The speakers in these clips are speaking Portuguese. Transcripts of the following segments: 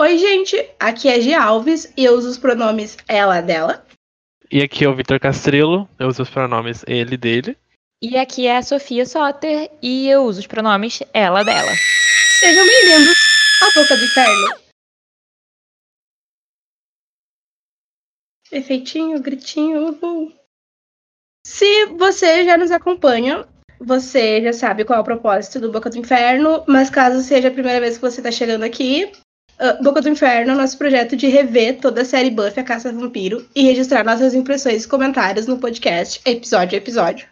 Oi, gente, aqui é G Alves e eu uso os pronomes ela, dela. E aqui é o Vitor Castrelo, eu uso os pronomes ele, dele. E aqui é a Sofia Soter e eu uso os pronomes ela, dela. Sejam bem-vindos à Boca do Inferno. Efeitinho, gritinho, uhul. Se você já nos acompanha, você já sabe qual é o propósito do Boca do Inferno, mas caso seja a primeira vez que você está chegando aqui, uh, Boca do Inferno nosso projeto de rever toda a série Buffy, a Caça Vampiro, e registrar nossas impressões e comentários no podcast, episódio a episódio.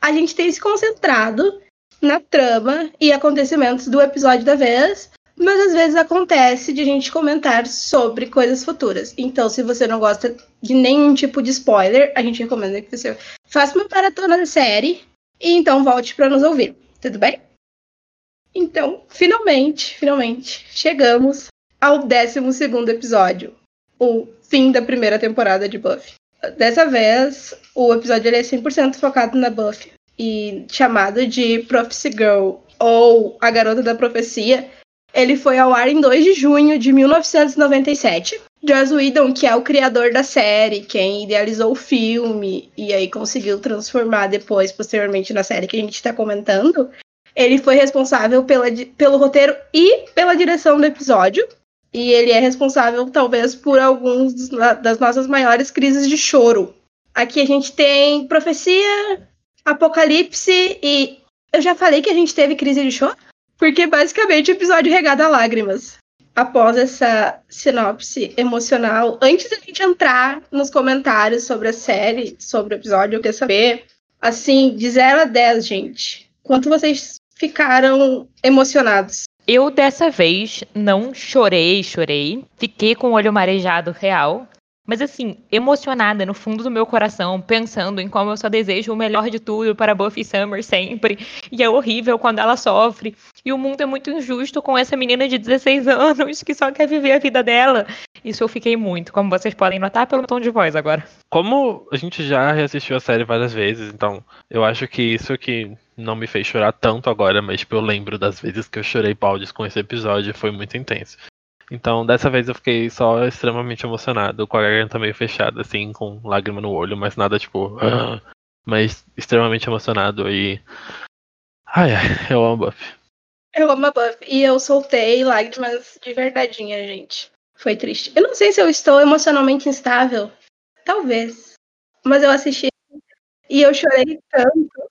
A gente tem se concentrado na trama e acontecimentos do episódio da vez, mas às vezes acontece de a gente comentar sobre coisas futuras. Então, se você não gosta de nenhum tipo de spoiler, a gente recomenda que você faça uma maratona da série e então volte para nos ouvir. Tudo bem? Então, finalmente, finalmente, chegamos ao 12 episódio, o fim da primeira temporada de Buffy. Dessa vez, o episódio ele é 100% focado na Buffy e chamado de Prophecy Girl ou A Garota da Profecia. Ele foi ao ar em 2 de junho de 1997. Joss Whedon, que é o criador da série, quem idealizou o filme e aí conseguiu transformar depois, posteriormente, na série que a gente está comentando, ele foi responsável pela, pelo roteiro e pela direção do episódio. E ele é responsável, talvez, por alguns das nossas maiores crises de choro. Aqui a gente tem profecia, apocalipse e. Eu já falei que a gente teve crise de choro? Porque basicamente o episódio regado a lágrimas. Após essa sinopse emocional, antes da gente entrar nos comentários sobre a série, sobre o episódio, eu queria saber, assim, de 0 a 10, gente, quanto vocês ficaram emocionados? Eu dessa vez não chorei, chorei. Fiquei com o olho marejado real. Mas assim, emocionada no fundo do meu coração, pensando em como eu só desejo o melhor de tudo para Buffy Summer sempre. E é horrível quando ela sofre. E o mundo é muito injusto com essa menina de 16 anos que só quer viver a vida dela. Isso eu fiquei muito, como vocês podem notar pelo tom de voz agora. Como a gente já reassistiu a série várias vezes, então eu acho que isso que não me fez chorar tanto agora, mas tipo, eu lembro das vezes que eu chorei baldes com esse episódio, foi muito intenso. Então, dessa vez eu fiquei só extremamente emocionado, com a garganta meio fechada, assim, com lágrima no olho, mas nada tipo. Ah", mas extremamente emocionado e. Ai, ai, eu amo Buff. Eu amo a Buff. E eu soltei lágrimas de verdadeinha, gente. Foi triste. Eu não sei se eu estou emocionalmente instável. Talvez. Mas eu assisti e eu chorei tanto.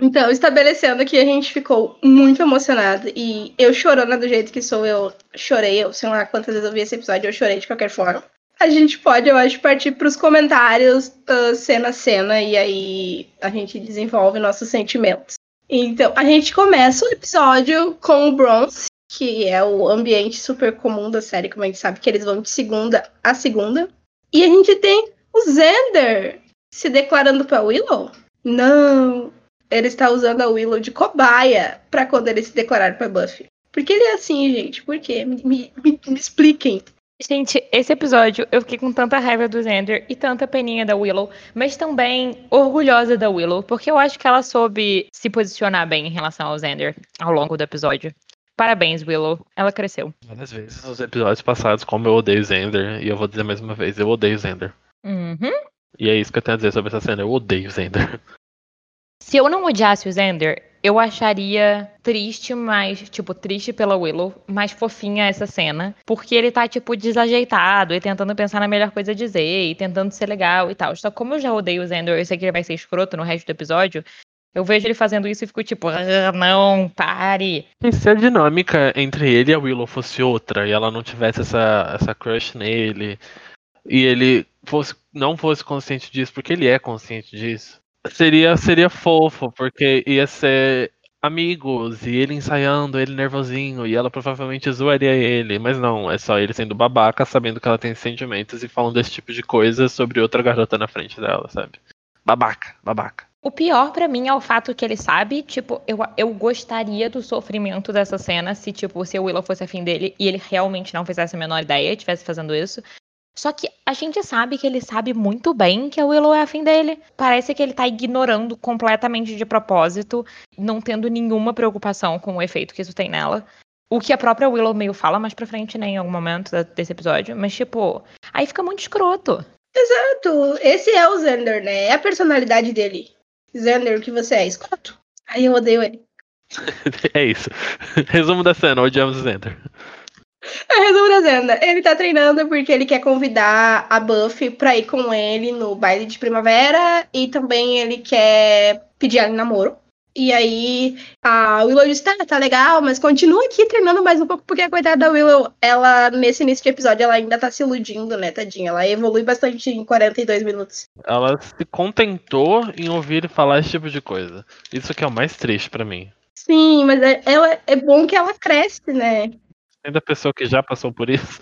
Então, estabelecendo que a gente ficou muito emocionado e eu chorando do jeito que sou, eu chorei, eu sei lá quantas vezes eu vi esse episódio, eu chorei de qualquer forma. A gente pode, eu acho, partir para os comentários uh, cena a cena e aí a gente desenvolve nossos sentimentos. Então, a gente começa o episódio com o Bronze, que é o ambiente super comum da série, como a gente sabe que eles vão de segunda a segunda. E a gente tem o Xander se declarando para Willow. Não, ele está usando a Willow de cobaia para quando ele se declarar para Buffy. Por que ele é assim, gente? Por quê? Me, me, me, me, expliquem. Gente, esse episódio eu fiquei com tanta raiva do Xander e tanta peninha da Willow, mas também orgulhosa da Willow, porque eu acho que ela soube se posicionar bem em relação ao Xander ao longo do episódio. Parabéns, Willow. Ela cresceu. Várias vezes nos episódios passados, como eu odeio Xander, e eu vou dizer mais uma vez, eu odeio Xander. Uhum. E é isso que eu tenho a dizer sobre essa cena, eu odeio Xander. Se eu não odiasse o Xander, eu acharia triste, mas, tipo, triste pela Willow, mais fofinha essa cena. Porque ele tá, tipo, desajeitado e tentando pensar na melhor coisa a dizer e tentando ser legal e tal. Só como eu já odeio o Xander e sei que ele vai ser escroto no resto do episódio, eu vejo ele fazendo isso e fico tipo, ah, não, pare. E se a dinâmica entre ele e a Willow fosse outra e ela não tivesse essa, essa crush nele e ele fosse, não fosse consciente disso, porque ele é consciente disso, Seria, seria fofo, porque ia ser amigos e ele ensaiando, ele nervosinho, e ela provavelmente zoaria ele, mas não, é só ele sendo babaca, sabendo que ela tem sentimentos e falando desse tipo de coisa sobre outra garota na frente dela, sabe? Babaca, babaca. O pior para mim é o fato que ele sabe, tipo, eu, eu gostaria do sofrimento dessa cena se, tipo, se o Willow fosse afim dele e ele realmente não fizesse a menor ideia, estivesse fazendo isso. Só que a gente sabe que ele sabe muito bem que a Willow é afim dele. Parece que ele tá ignorando completamente de propósito, não tendo nenhuma preocupação com o efeito que isso tem nela. O que a própria Willow meio fala mais pra frente, né, em algum momento desse episódio. Mas, tipo, aí fica muito escroto. Exato. Esse é o Xander, né? É a personalidade dele. Xander, o que você é? Escroto. Aí eu odeio ele. é isso. Resumo da cena, odiamos o Xander. É, resumo da cena. Ele tá treinando porque ele quer convidar a Buffy pra ir com ele no baile de primavera e também ele quer pedir ela em namoro. E aí a Willow diz, tá, tá legal, mas continua aqui treinando mais um pouco, porque a coitada da Willow, ela, nesse início de episódio, ela ainda tá se iludindo, né, tadinha? Ela evolui bastante em 42 minutos. Ela se contentou em ouvir ele falar esse tipo de coisa. Isso que é o mais triste para mim. Sim, mas é, ela, é bom que ela cresce, né? Ainda pessoa que já passou por isso.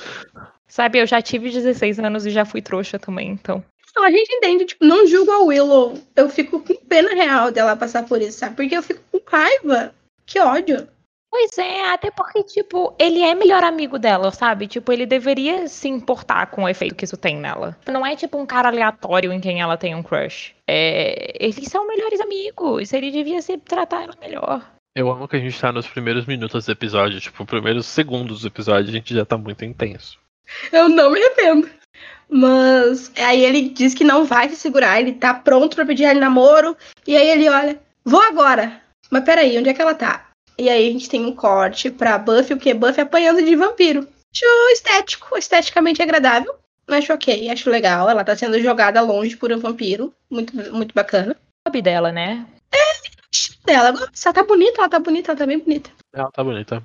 Sabe, eu já tive 16 anos e já fui trouxa também, então. Não, a gente entende, tipo, não julgo a Willow. Eu fico com pena real dela passar por isso, sabe? Porque eu fico com raiva. Que ódio. Pois é, até porque, tipo, ele é melhor amigo dela, sabe? Tipo, ele deveria se importar com o efeito que isso tem nela. Não é, tipo, um cara aleatório em quem ela tem um crush. É... Eles são melhores amigos. Ele devia se tratar ela melhor. Eu amo que a gente tá nos primeiros minutos do episódio, tipo, primeiros segundos do episódio, a gente já tá muito intenso. Eu não me arrependo. Mas aí ele diz que não vai se segurar, ele tá pronto para pedir ela namoro. E aí ele olha, vou agora. Mas peraí, onde é que ela tá? E aí a gente tem um corte pra Buffy, o que? Buffy apanhando de vampiro. Acho estético, esteticamente agradável. Acho ok, acho legal. Ela tá sendo jogada longe por um vampiro. Muito, muito bacana. Hobby dela, né? É, dela. Ela tá bonita, ela tá bonita, ela tá bem bonita. Ela tá bonita.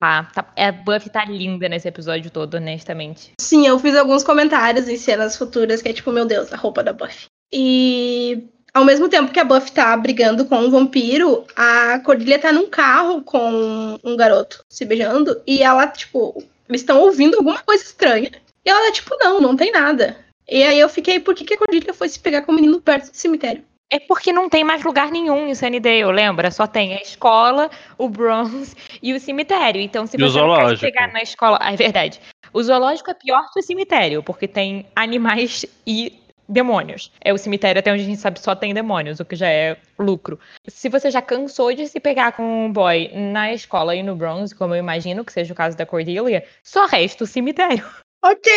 Ah, tá, a Buffy tá linda nesse episódio todo, honestamente. Sim, eu fiz alguns comentários em cenas futuras que é tipo, meu Deus, a roupa da Buffy. E ao mesmo tempo que a Buffy tá brigando com um vampiro, a Cordelia tá num carro com um garoto se beijando e ela, tipo, eles estão ouvindo alguma coisa estranha. E ela, tipo, não, não tem nada. E aí eu fiquei, por que, que a Cordelia foi se pegar com o menino perto do cemitério? É porque não tem mais lugar nenhum em Sunnydale, lembra? Só tem a escola, o Bronze e o cemitério. Então, se E você não pegar na escola. Ah, é verdade. O zoológico é pior que o cemitério, porque tem animais e demônios. É o cemitério, até onde a gente sabe, só tem demônios, o que já é lucro. Se você já cansou de se pegar com um boy na escola e no Bronze, como eu imagino que seja o caso da Cordelia, só resta o cemitério. Ok,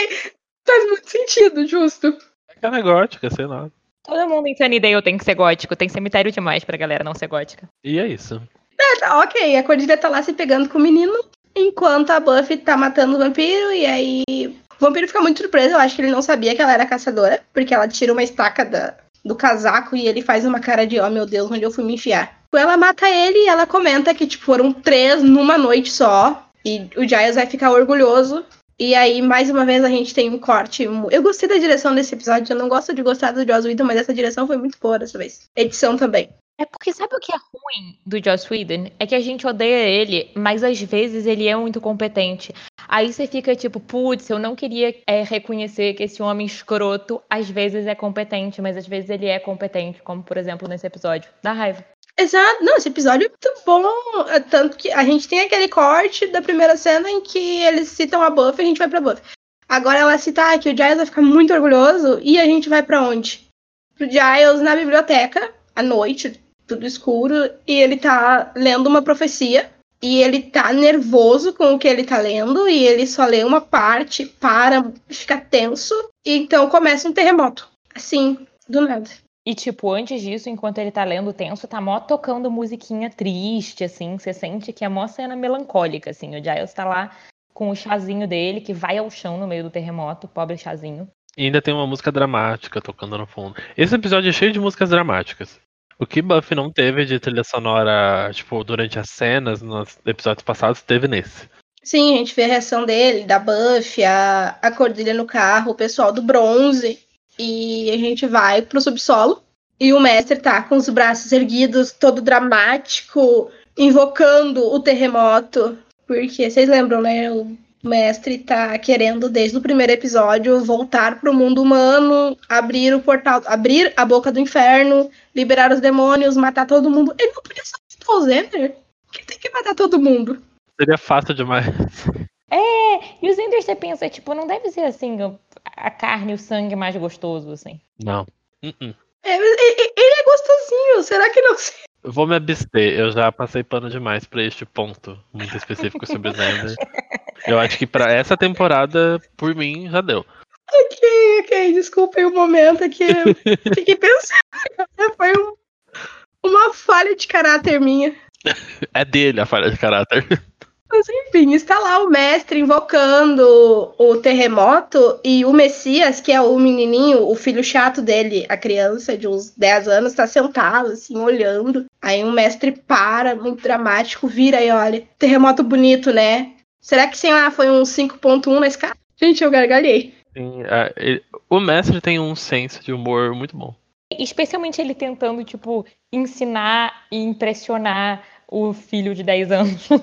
faz muito sentido, justo. É é gótica, sei lá. Todo mundo em Sunnydale tem que ser gótico, tem cemitério demais pra galera não ser gótica. E é isso. É, tá, ok, a Cordelia tá lá se pegando com o menino, enquanto a Buffy tá matando o vampiro, e aí o vampiro fica muito surpreso, eu acho que ele não sabia que ela era caçadora, porque ela tira uma estaca da- do casaco e ele faz uma cara de, oh meu Deus, onde eu fui me enfiar. Ela mata ele e ela comenta que, tipo, foram três numa noite só, e o Giles vai ficar orgulhoso. E aí, mais uma vez, a gente tem um corte. Eu gostei da direção desse episódio, eu não gosto de gostar do Joss Whedon, mas essa direção foi muito boa dessa vez. Edição também. É porque sabe o que é ruim do Joss Whedon? É que a gente odeia ele, mas às vezes ele é muito competente. Aí você fica tipo, putz, eu não queria é, reconhecer que esse homem escroto às vezes é competente, mas às vezes ele é competente, como por exemplo nesse episódio. Dá raiva. Exato. Não, esse episódio é muito bom. é Tanto que a gente tem aquele corte da primeira cena em que eles citam a Buffy e a gente vai pra Buffy. Agora ela cita ah, que o Giles vai ficar muito orgulhoso e a gente vai pra onde? Pro Giles na biblioteca, à noite, tudo escuro, e ele tá lendo uma profecia. E ele tá nervoso com o que ele tá lendo, e ele só lê uma parte, para, fica tenso, e então começa um terremoto. Assim, do nada. E, tipo, antes disso, enquanto ele tá lendo tenso, tá mó tocando musiquinha triste, assim. Você sente que é mó cena melancólica, assim. O Giles tá lá com o chazinho dele, que vai ao chão no meio do terremoto, pobre chazinho. E ainda tem uma música dramática tocando no fundo. Esse episódio é cheio de músicas dramáticas. O que Buffy não teve de trilha sonora, tipo, durante as cenas, nos episódios passados, teve nesse. Sim, a gente vê a reação dele, da Buffy, a, a Cordelia no carro, o pessoal do bronze. E a gente vai pro subsolo. E o mestre tá com os braços erguidos, todo dramático, invocando o terremoto. Porque vocês lembram, né? O mestre tá querendo, desde o primeiro episódio, voltar pro mundo humano, abrir o portal, abrir a boca do inferno, liberar os demônios, matar todo mundo. Ele não podia só matar o Zender? Que tem que matar todo mundo. Seria fácil demais. É, e os Enders você pensa, tipo, não deve ser assim, o- a carne e o sangue mais gostoso, assim. Não. É, mas e- e- ele é gostosinho, será que não? Eu vou me abster, eu já passei pano demais pra este ponto muito específico sobre o Xander. Eu acho que pra essa temporada, por mim, já deu. Ok, ok, desculpem o momento que eu fiquei pensando. Foi um- uma falha de caráter minha. É dele a falha de caráter. Mas enfim, está lá o mestre invocando o terremoto e o Messias, que é o menininho, o filho chato dele, a criança de uns 10 anos, está sentado, assim, olhando. Aí o mestre para, muito dramático, vira e olha. Terremoto bonito, né? Será que, sei lá, foi um 5.1 na escala? Gente, eu gargalhei. Sim, a- ele- o mestre tem um senso de humor muito bom. Especialmente ele tentando, tipo, ensinar e impressionar o filho de 10 anos.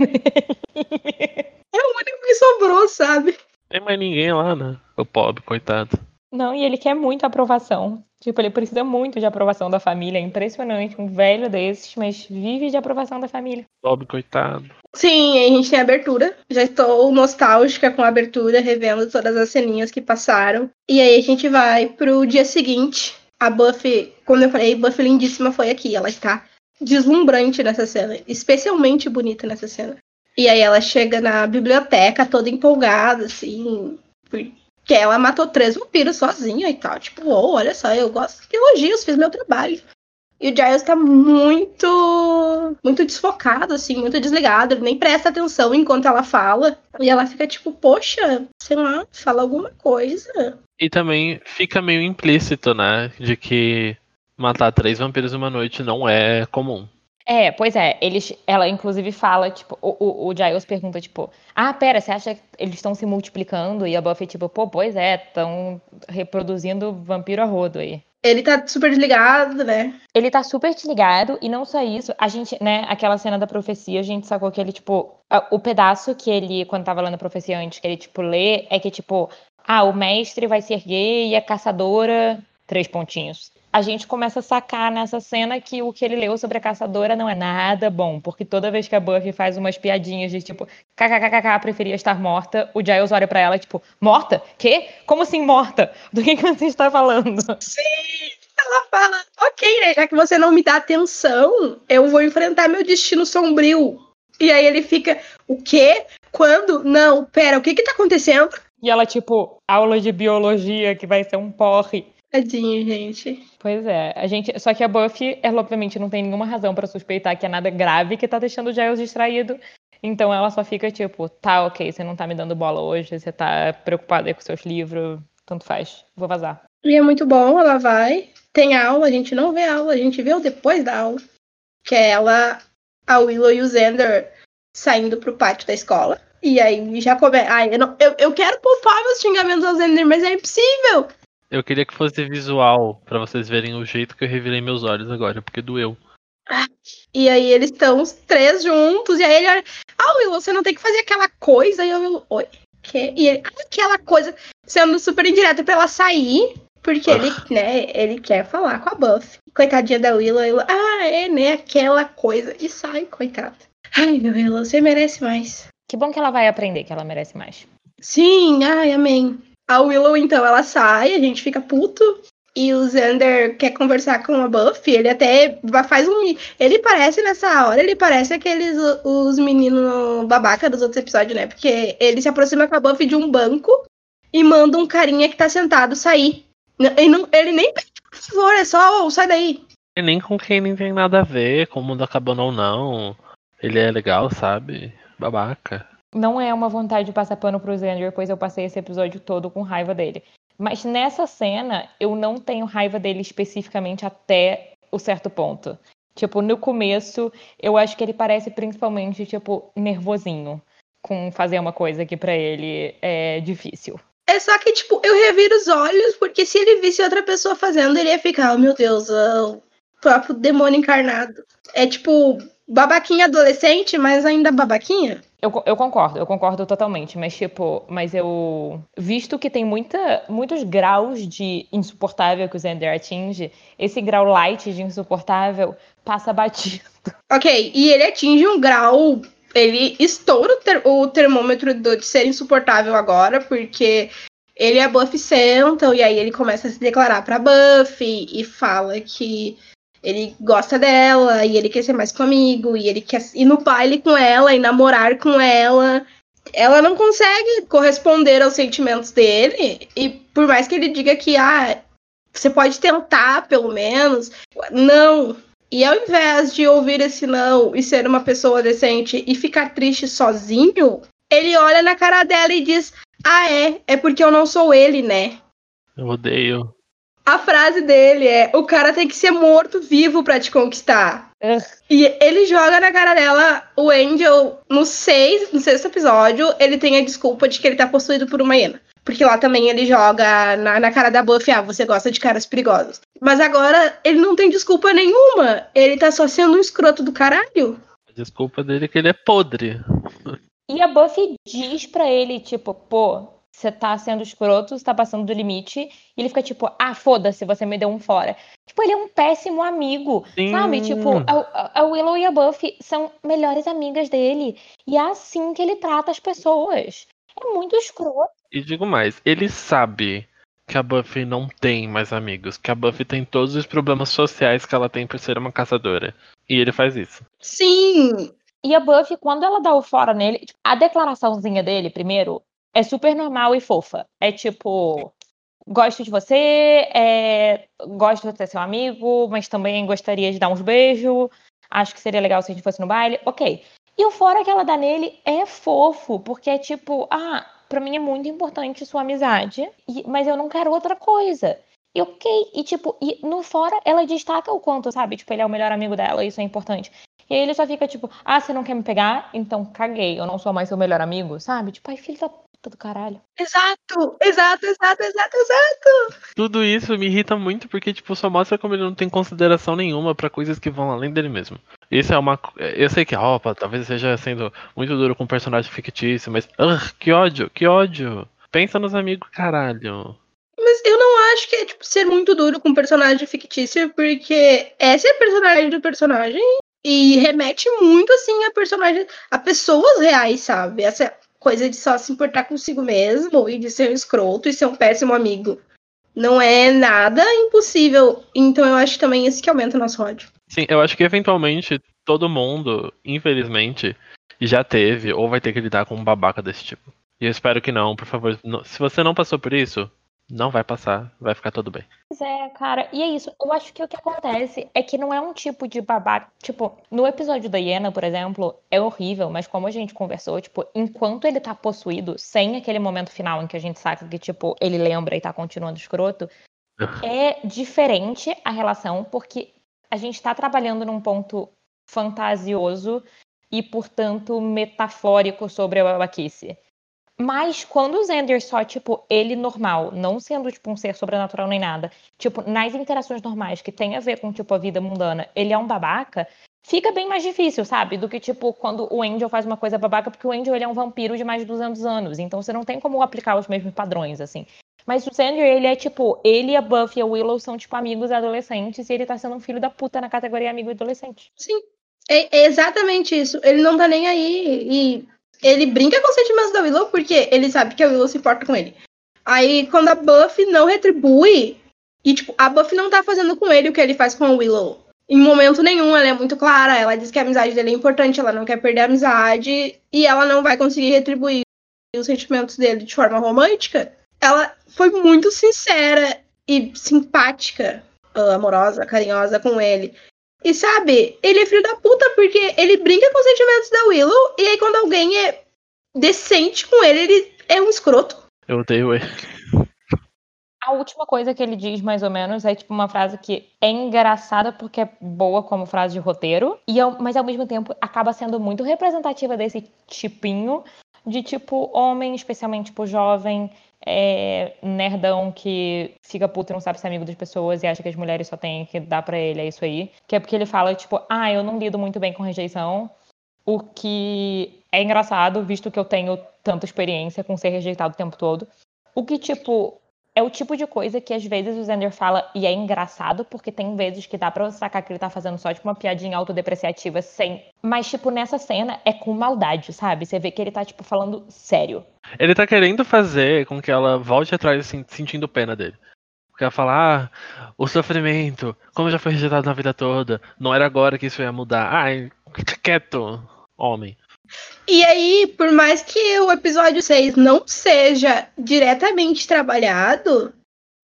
É o único que sobrou, sabe? Tem mais ninguém lá, né? O pobre, coitado. Não, e ele quer muito aprovação. Tipo, ele precisa muito de aprovação da família. É impressionante. Um velho desses, mas vive de aprovação da família. Pobre, coitado. Sim, aí a gente tem a abertura. Já estou nostálgica com a abertura, revendo todas as ceninhas que passaram. E aí a gente vai pro dia seguinte. A Buffy, como eu falei, Buffy lindíssima foi aqui. Ela está deslumbrante nessa cena, especialmente bonita nessa cena. E aí ela chega na biblioteca toda empolgada, assim, porque ela matou três vampiros sozinha e tal. Tipo, oh, olha só, eu gosto de elogios, fiz meu trabalho. E o Giles tá muito. muito desfocado, assim, muito desligado. Ele nem presta atenção enquanto ela fala. E ela fica tipo, poxa, sei lá, fala alguma coisa. E também fica meio implícito, né? De que matar três vampiros em uma noite não é comum. É, pois é. Eles, ela inclusive fala, tipo, o, o, o Giles pergunta, tipo, ah, pera, você acha que eles estão se multiplicando? E a Buffy, tipo, pô, pois é, estão reproduzindo vampiro a rodo aí. Ele tá super desligado, né? Ele tá super desligado, e não só isso, a gente, né, aquela cena da profecia, a gente sacou que ele, tipo, o pedaço que ele, quando tava lendo a profecia antes, que ele, tipo, lê, é que, tipo, ah, o mestre vai ser gay e a caçadora, três pontinhos. A gente começa a sacar nessa cena que o que ele leu sobre a caçadora não é nada bom, porque toda vez que a Buffy faz umas piadinhas de tipo, kkkk, preferia estar morta, o Giles olha pra ela, tipo, morta? Quê? Como assim morta? Do que, que você está falando? Sim! Ela fala, ok, né? Já que você não me dá atenção, eu vou enfrentar meu destino sombrio. E aí ele fica, o quê? Quando? Não, pera, o que que tá acontecendo? E ela, tipo, aula de biologia que vai ser um porre. Tadinho, gente. Pois é, a gente. Só que a Buffy, ela obviamente não tem nenhuma razão pra suspeitar que é nada grave que tá deixando o Giles distraído. Então ela só fica tipo, tá, ok, você não tá me dando bola hoje, você tá preocupada aí com seus livros, tanto faz, vou vazar. E é muito bom, ela vai. Tem aula, a gente não vê aula, a gente vê o depois da aula. Que é ela, a Willow e o Xander saindo pro pátio da escola. E aí já começa. Ai, eu, não, eu, eu quero poupar meus xingamentos ao Xander, mas é impossível. Eu queria que fosse visual, pra vocês verem o jeito que eu revirei meus olhos agora, porque doeu. E aí eles estão os três juntos, e aí ele olha, ah, Willow, você não tem que fazer aquela coisa, e eu, Willow, oi, que? E ele, "Ah, aquela coisa, sendo super indireto pra ela sair, porque ele, né, ele quer falar com a Buffy. Coitadinha da Willow, Willow, ah, é, né, aquela coisa, e sai, coitada. Ai, meu Willow, você merece mais. Que bom que ela vai aprender que ela merece mais. Sim, ai, amém. A Willow, então, ela sai, a gente fica puto. E o Xander quer conversar com a Buffy. Ele até faz um. Ele parece nessa hora, ele parece aqueles os meninos babaca dos outros episódios, né? Porque ele se aproxima com a Buffy de um banco e manda um carinha que tá sentado sair. Ele, não, ele nem pede por favor, é só, "Ô, sai daí. E nem com quem nem tem nada a ver, com o mundo acabando ou não. Ele é legal, sabe? Babaca. Não é uma vontade de passar pano pro Xander, pois eu passei esse episódio todo com raiva dele. Mas nessa cena, eu não tenho raiva dele especificamente até o certo ponto. Tipo, no começo, eu acho que ele parece principalmente, tipo, nervosinho com fazer uma coisa que pra ele é difícil. É só que, tipo, eu reviro os olhos, porque se ele visse outra pessoa fazendo, ele ia ficar, oh meu Deus, é o próprio demônio encarnado. É tipo, babaquinha adolescente, mas ainda babaquinha. Eu, eu concordo, eu concordo totalmente, mas tipo, mas eu visto que tem muita, muitos graus de insuportável que o Xander atinge, esse grau light de insuportável passa batido. Ok, e ele atinge um grau. Ele estoura o, ter- o termômetro do- de ser insuportável agora, porque ele a Buffy sentam, e aí ele começa a se declarar pra Buffy e fala que Ele gosta dela e ele quer ser mais comigo e ele quer ir no baile com ela e namorar com ela. Ela não consegue corresponder aos sentimentos dele e por mais que ele diga que ah, você pode tentar pelo menos, não. E ao invés de ouvir esse não e ser uma pessoa decente e ficar triste sozinho, ele olha na cara dela e diz: Ah, é, é porque eu não sou ele, né? Eu odeio. A frase dele é: o cara tem que ser morto vivo para te conquistar. Ugh. E ele joga na cara dela o Angel no, seis, no sexto episódio. Ele tem a desculpa de que ele tá possuído por uma hiena. Porque lá também ele joga na, na cara da Buffy, ah, você gosta de caras perigosos. Mas agora ele não tem desculpa nenhuma. Ele tá só sendo um escroto do caralho. A desculpa dele é que ele é podre. E a Buffy diz pra ele, tipo, pô, você tá sendo escroto, você tá passando do limite. E ele fica tipo, ah, foda-se, você me deu um fora. Tipo, ele é um péssimo amigo, Sim. sabe? Tipo, a, a Willow e a Buffy são melhores amigas dele. E é assim que ele trata as pessoas. É muito escroto. E digo mais, ele sabe que a Buffy não tem mais amigos, que a Buffy tem todos os problemas sociais que ela tem por ser uma caçadora. E ele faz isso. Sim, E a Buffy, quando ela dá o fora nele, tipo, a declaraçãozinha dele, primeiro, é super normal e fofa. É tipo, gosto de você, é, gosto de ser seu amigo, mas também gostaria de dar uns beijos. Acho que seria legal se a gente fosse no baile. Ok. E o fora que ela dá nele é fofo, porque é tipo, ah, pra mim é muito importante sua amizade, mas eu não quero outra coisa. E ok. E tipo, e no fora ela destaca o quanto, sabe? Tipo, ele é o melhor amigo dela, isso é importante. E aí ele só fica tipo, ah, você não quer me pegar? Então caguei, eu não sou mais seu melhor amigo, sabe? Tipo, ai, filho da puta do caralho. exato, exato, exato, exato, exato. Tudo isso me irrita muito porque, tipo, só mostra como ele não tem consideração nenhuma pra coisas que vão além dele mesmo. Isso é uma. Eu sei que, opa, talvez seja sendo muito duro com um personagem fictício, mas. Ugh, que ódio, que ódio. Pensa nos amigos, caralho. Mas eu não acho que é tipo, ser muito duro com um personagem fictício, porque essa é a personagem do personagem e remete muito assim a personagens, a pessoas reais, sabe? Essa coisa de só se importar consigo mesmo e de ser um escroto e ser um péssimo amigo. Não é nada impossível. Então eu acho também isso que aumenta o nosso ódio. Sim, eu acho que eventualmente todo mundo, infelizmente, já teve ou vai ter que lidar com um babaca desse tipo. E eu espero que não, por favor. Se você não passou por isso, não vai passar, vai ficar tudo bem. Pois é, cara. E é isso. Eu acho que o que acontece é que não é um tipo de babaca. Tipo, no episódio da Iena, por exemplo, é horrível, mas como a gente conversou, tipo, enquanto ele tá possuído, sem aquele momento final em que a gente saca que, tipo, ele lembra e tá continuando escroto, é diferente a relação, porque a gente tá trabalhando num ponto fantasioso e, portanto, metafórico sobre a babaquice. Mas quando o Xander só, tipo, ele normal, não sendo, tipo, um ser sobrenatural nem nada, tipo, nas interações normais que tem a ver com, tipo, a vida mundana, ele é um babaca, fica bem mais difícil, sabe? Do que, tipo, quando o Angel faz uma coisa babaca, porque o Angel, ele é um vampiro de mais de 200 anos, então você não tem como aplicar os mesmos padrões, assim. Mas o Xander, ele é, tipo, ele e a Buffy e a Willow são, tipo, amigos adolescentes, e ele tá sendo um filho da puta na categoria amigo adolescente. Sim. É, é exatamente isso. Ele não tá nem aí. E ele brinca com os sentimentos da Willow porque ele sabe que a Willow se importa com ele. Aí, quando a Buffy não retribui, e tipo, a Buffy não tá fazendo com ele o que ele faz com a Willow. Em momento nenhum, ela é muito clara. Ela diz que a amizade dele é importante, ela não quer perder a amizade, e ela não vai conseguir retribuir os sentimentos dele de forma romântica. Ela foi muito sincera e simpática, ah, amorosa, carinhosa com ele. E sabe, ele é filho da puta porque ele brinca com os sentimentos da Willow e aí quando alguém é decente com ele, ele é um escroto. Eu odeio ele. A última coisa que ele diz, mais ou menos, é tipo uma frase que é engraçada porque é boa como frase de roteiro, e ao- mas ao mesmo tempo acaba sendo muito representativa desse tipinho de tipo homem, especialmente tipo jovem, é, nerdão que fica puto e não sabe ser amigo das pessoas e acha que as mulheres só têm que dar pra ele, é isso aí. Que é porque ele fala, tipo, ah, eu não lido muito bem com rejeição, o que é engraçado, visto que eu tenho tanta experiência com ser rejeitado o tempo todo. O que, tipo, é o tipo de coisa que às vezes o Xander fala e é engraçado, porque tem vezes que dá pra você sacar que ele tá fazendo só, tipo, uma piadinha autodepreciativa sem. Mas, tipo, nessa cena é com maldade, sabe? Você vê que ele tá, tipo, falando sério. Ele tá querendo fazer com que ela volte atrás assim, sentindo pena dele. Porque ela fala, ah, o sofrimento, como já foi rejeitado na vida toda, não era agora que isso ia mudar. Ai, quieto, homem. E aí, por mais que o episódio 6 não seja diretamente trabalhado,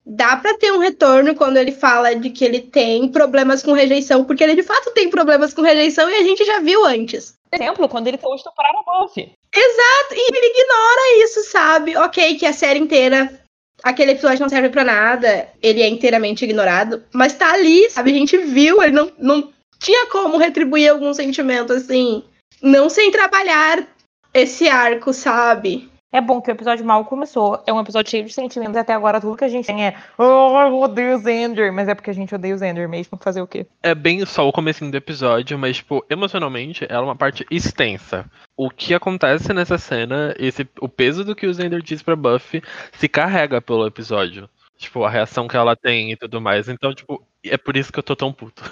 dá pra ter um retorno quando ele fala de que ele tem problemas com rejeição, porque ele de fato tem problemas com rejeição e a gente já viu antes. Por exemplo, quando ele foi estuprar o Buffy. Exato, e ele ignora isso, sabe? Ok, que a série inteira, aquele episódio não serve pra nada, ele é inteiramente ignorado, mas tá ali, sabe? A gente viu, ele não, não tinha como retribuir algum sentimento assim, não sem trabalhar esse arco, sabe? É bom que o episódio mal começou. É um episódio cheio de sentimentos. Até agora tudo que a gente tem é. Oh, eu odeio o Xander. Mas é porque a gente odeia o Xander mesmo. Fazer o quê? É bem só o comecinho do episódio, mas, tipo, emocionalmente, ela é uma parte extensa. O que acontece nessa cena, esse, o peso do que o Xander diz pra Buffy se carrega pelo episódio. Tipo, a reação que ela tem e tudo mais. Então, tipo, é por isso que eu tô tão puto.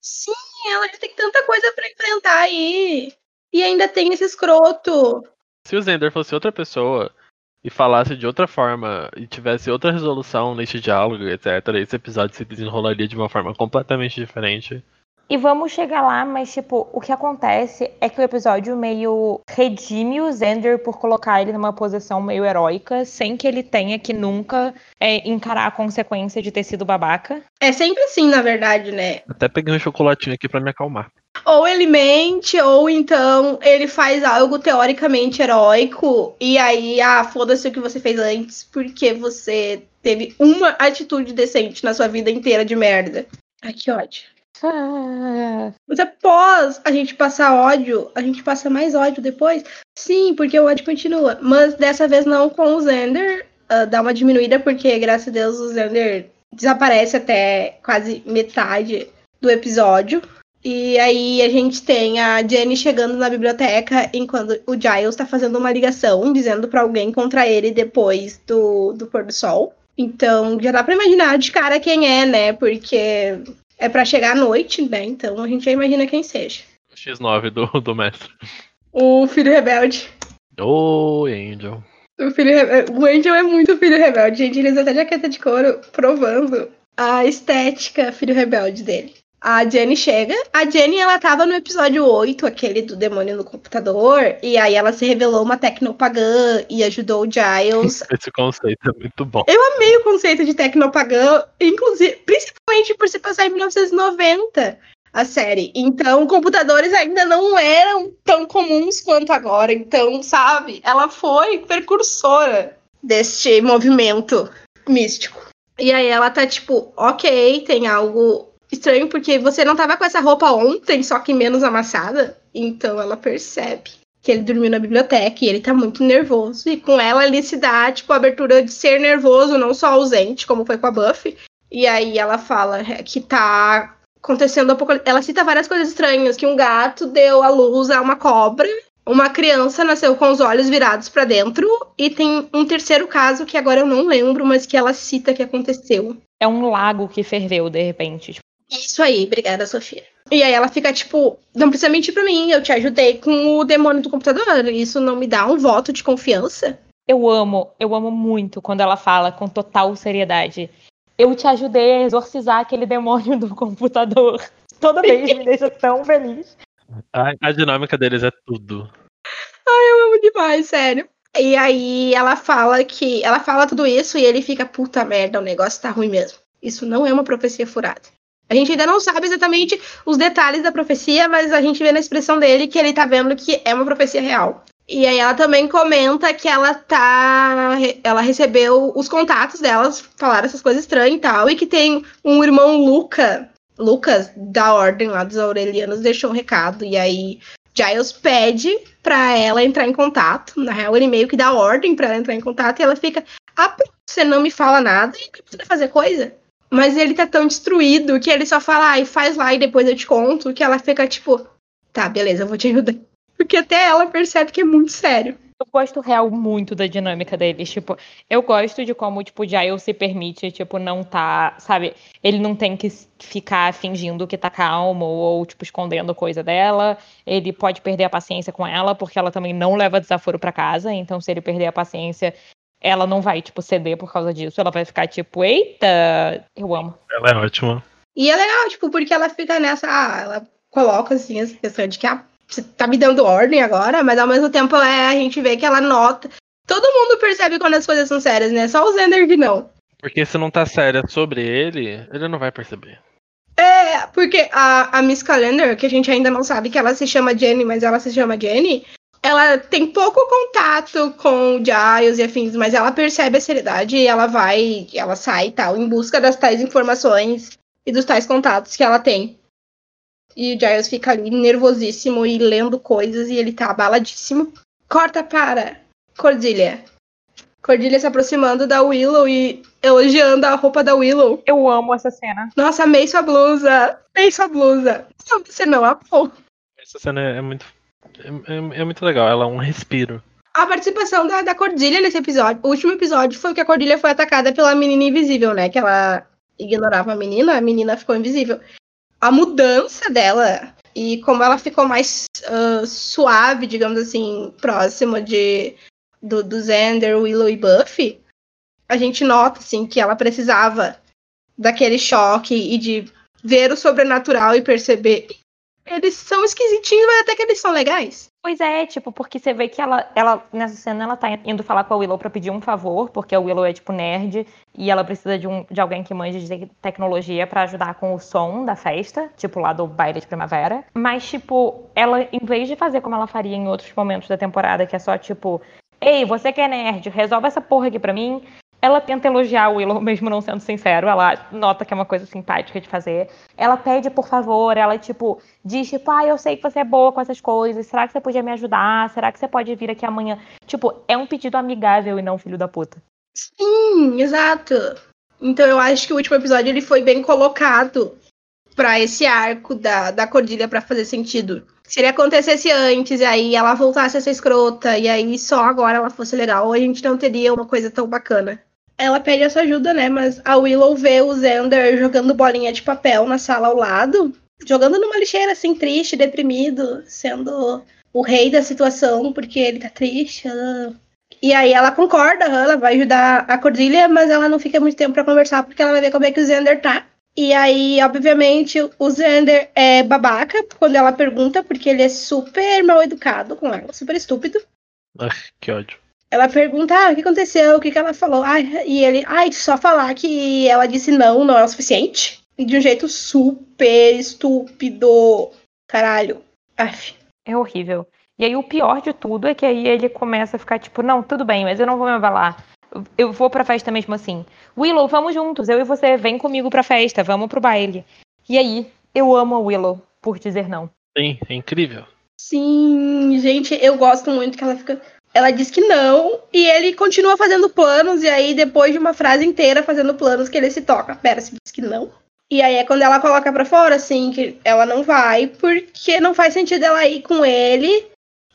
Sim, ela já tem tanta coisa pra enfrentar aí. E ainda tem esse escroto. Se o Zender fosse outra pessoa e falasse de outra forma e tivesse outra resolução neste diálogo, etc., esse episódio se desenrolaria de uma forma completamente diferente. E vamos chegar lá, mas, tipo, o que acontece é que o episódio meio redime o Xander por colocar ele numa posição meio heróica, sem que ele tenha que nunca é, encarar a consequência de ter sido babaca. É sempre assim, na verdade, né? Até peguei um chocolatinho aqui para me acalmar. Ou ele mente, ou então ele faz algo teoricamente heróico, e aí, ah, foda-se o que você fez antes, porque você teve uma atitude decente na sua vida inteira de merda. Ai, que ódio. Mas após a gente passar ódio, a gente passa mais ódio depois? Sim, porque o ódio continua. Mas dessa vez não com o Xander. ah, dá uma diminuída, porque graças a Deus o Xander desaparece até quase metade do episódio. E aí a gente tem a Jenny chegando na biblioteca enquanto o Giles tá fazendo uma ligação, dizendo pra alguém contra ele depois do, do pôr do sol. Então já dá pra imaginar de cara quem é, né? Porque é pra chegar à noite, né? Então a gente já imagina quem seja. O X9 do, do mestre. O filho rebelde. Oi, Angel. O, filho rebe- o Angel é muito filho rebelde, gente. Ele usa até jaqueta de couro provando a estética filho rebelde dele. A Jenny chega. A Jenny, ela tava no episódio 8, aquele do demônio no computador. E aí ela se revelou uma tecnopagã e ajudou o Giles. Esse conceito é muito bom. Amei o conceito de tecnopagã, inclusive, principalmente por se passar em 1990 a série. Então, computadores ainda não eram tão comuns quanto agora. Então, sabe, ela foi precursora deste movimento místico. E aí ela tá tipo, ok, tem algo estranho, porque você não tava com essa roupa ontem, só que menos amassada. Então ela percebe que ele dormiu na biblioteca e ele tá muito nervoso. E com ela ele se dá, tipo, a abertura de ser nervoso, não só ausente, como foi com a Buffy. E aí ela fala que tá acontecendo apocalipse. Ela cita várias coisas estranhas, que um gato deu à luz a uma cobra, uma criança nasceu com os olhos virados pra dentro, e tem um terceiro caso que agora eu não lembro, mas que ela cita que aconteceu. é um lago que ferveu de repente. Tipo, Isso aí, obrigada, Sofia. E aí ela fica tipo, não precisa mentir pra mim, eu te ajudei com o demônio do computador. Isso não me dá um voto de confiança. Eu amo, eu amo muito quando ela fala com total seriedade. Eu te ajudei a exorcizar aquele demônio do computador. Toda vez me deixa tão feliz. A, a dinâmica deles é tudo. amo demais, sério. E aí ela fala que. Ela fala tudo isso e ele fica, puta merda, o negócio tá ruim mesmo. Isso não é uma profecia furada. A gente ainda não sabe exatamente os detalhes da profecia, mas a gente vê na expressão dele que ele tá vendo que é uma profecia real. E aí ela também comenta que ela tá. Ela recebeu os contatos delas, falaram essas coisas estranhas e tal, e que tem um irmão Luca, Lucas, da ordem lá dos Aurelianos, deixou um recado. E aí Giles pede pra ela entrar em contato. Na real, ele meio que dá ordem pra ela entrar em contato e ela fica: Ah, você não me fala nada e precisa fazer coisa. Mas ele tá tão destruído que ele só fala, ai, faz lá e depois eu te conto, que ela fica tipo, tá, beleza, eu vou te ajudar. Porque até ela percebe que é muito sério. Eu gosto real muito da dinâmica deles. Tipo, eu gosto de como, tipo, Giles se permite, tipo, não tá, sabe? Ele não tem que ficar fingindo que tá calmo ou, tipo, escondendo coisa dela. Ele pode perder a paciência com ela, porque ela também não leva desaforo pra casa. Então, se ele perder a paciência, ela não vai, tipo, ceder por causa disso. Ela vai ficar, tipo, eita, eu amo. Ela é ótima. E é legal, tipo, porque ela fica nessa. Ah, ela coloca, assim, essa questão de que ah, você tá me dando ordem agora, mas ao mesmo tempo é, a gente vê que ela nota. Todo mundo percebe quando as coisas são sérias, né? Só o Zender que não. Porque se não tá séria sobre ele, ele não vai perceber. É, porque a, a Miss Calendar, que a gente ainda não sabe que ela se chama Jenny, mas ela se chama Jenny, ela tem pouco contato com o Giles e afins, mas ela percebe a seriedade e ela vai, ela sai e tal, em busca das tais informações e dos tais contatos que ela tem. E o Giles fica ali nervosíssimo e lendo coisas e ele tá abaladíssimo. Corta para Cordilha. Cordilha se aproximando da Willow e elogiando a roupa da Willow. Eu amo essa cena. Nossa, amei sua blusa. Amei sua blusa. Você não amou. Essa cena é muito. É, é- é muito legal, ela é um respiro. A participação da, da Cordilha nesse episódio. O último episódio foi que a Cordilha foi atacada pela menina invisível, né? Que ela ignorava a menina, a menina ficou invisível. A mudança dela e como ela ficou mais ah, suave, digamos assim, próxima de do, do Willow e Buffy, a gente nota assim que ela precisava daquele choque e de ver o sobrenatural e perceber eles são esquisitinhos, mas até que eles são legais. Pois é, tipo, porque você vê que ela, ela, nessa cena, ela tá indo falar com a Willow pra pedir um favor, porque a Willow é, tipo, nerd, e ela precisa de, um, de alguém que manje de tecnologia pra ajudar com o som da festa, tipo, lá do baile de primavera. Mas, tipo, ela, em vez de fazer como ela faria em outros momentos da temporada, que é só, tipo, ei, você que é nerd, resolve essa porra aqui pra mim. Ela tenta elogiar o Willow, mesmo não sendo sincero. Ela nota que é uma coisa simpática de fazer. Ela pede por favor, ela, tipo, diz, tipo, ah, eu sei que você é boa com essas coisas. Será que você podia me ajudar? Será que você pode vir aqui amanhã? Tipo, é um pedido amigável e não filho da puta. Sim, exato. Então eu acho que o último episódio ele foi bem colocado pra esse arco da, da Cordilha pra fazer sentido. Se ele acontecesse antes, e aí ela voltasse a ser escrota, e aí só agora ela fosse legal, a gente não teria uma coisa tão bacana. Ela pede essa ajuda, né? Mas a Willow vê o Xander jogando bolinha de papel na sala ao lado, jogando numa lixeira, assim, triste, deprimido, sendo o rei da situação, porque ele tá triste. ah. E aí ela concorda, ela vai ajudar a Cordilha, mas ela não fica muito tempo pra conversar, porque ela vai ver como é que o Xander tá. E aí, obviamente, o Xander é babaca quando ela pergunta, porque ele é super mal educado com ela, super estúpido. Ai, que ódio. Ela pergunta, ah, o que aconteceu? O que, que ela falou? Ai, e ele, ai, só falar que ela disse não, não é o suficiente. E de um jeito super estúpido. Caralho. Aff. É horrível. E aí o pior de tudo é que aí ele começa a ficar tipo, não, tudo bem, mas eu não vou me abalar. Eu vou pra festa mesmo assim. Willow, vamos juntos, eu e você, vem comigo pra festa, vamos pro baile. E aí, eu amo a Willow por dizer não. Sim, é incrível. Sim, gente, eu gosto muito que ela fica. Ela diz que não, e ele continua fazendo planos, e aí, depois de uma frase inteira fazendo planos, que ele se toca. Pera, você disse que não? E aí é quando ela coloca pra fora, assim, que ela não vai, porque não faz sentido ela ir com ele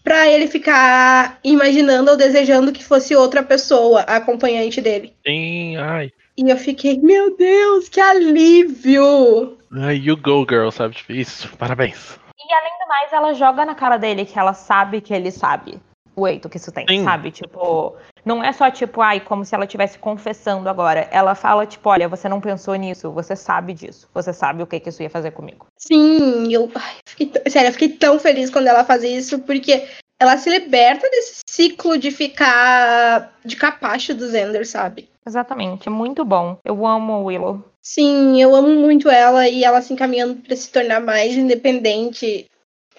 pra ele ficar imaginando ou desejando que fosse outra pessoa, a acompanhante dele. Sim, ai. E eu fiquei, meu Deus, que alívio! Ai, you go, girl, sabe? Tipo, Isso, parabéns. E além do mais, ela joga na cara dele que ela sabe que ele sabe o eito que isso tem, Sim. sabe? Tipo, não é só tipo, ai, como se ela estivesse confessando agora. Ela fala, tipo, olha, você não pensou nisso, você sabe disso, você sabe o que, que isso ia fazer comigo. Sim, eu. ai, fiquei t- sério, eu fiquei tão feliz quando ela faz isso, porque ela se liberta desse ciclo de ficar de capacho do Zender, sabe? Exatamente, é muito bom. Eu amo a Willow. Sim, eu amo muito ela e ela se encaminhando pra se tornar mais independente,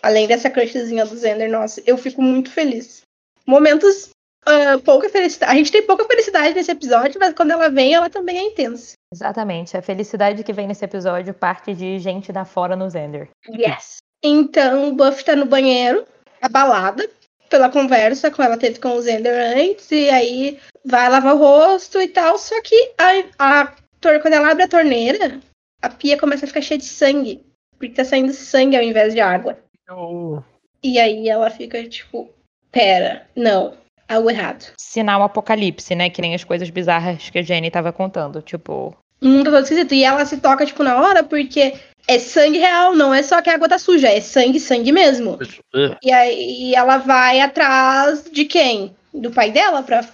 além dessa crushzinha do Zender, nossa, eu fico muito feliz. Momentos, ah, pouca felicidade. A gente tem pouca felicidade nesse episódio, mas quando ela vem, ela também é intensa. Exatamente, a felicidade que vem nesse episódio parte de gente da fora no Zender. Yes. Então, o Buff tá no banheiro, abalada pela conversa que ela teve com o Zender antes, e aí vai lavar o rosto e tal. Só que a, a, quando ela abre a torneira, a pia começa a ficar cheia de sangue. Porque tá saindo sangue ao invés de água. Eu- E aí ela fica tipo, pera, não, algo errado. Sinal apocalipse, né? Que nem as coisas bizarras que a Jenny tava contando. Tipo, O mundo tá todo esquisito. E ela se toca, tipo, na hora, porque é sangue real, não é só que a água tá suja, é sangue, sangue mesmo. E aí ela vai atrás de quem? Do pai dela pra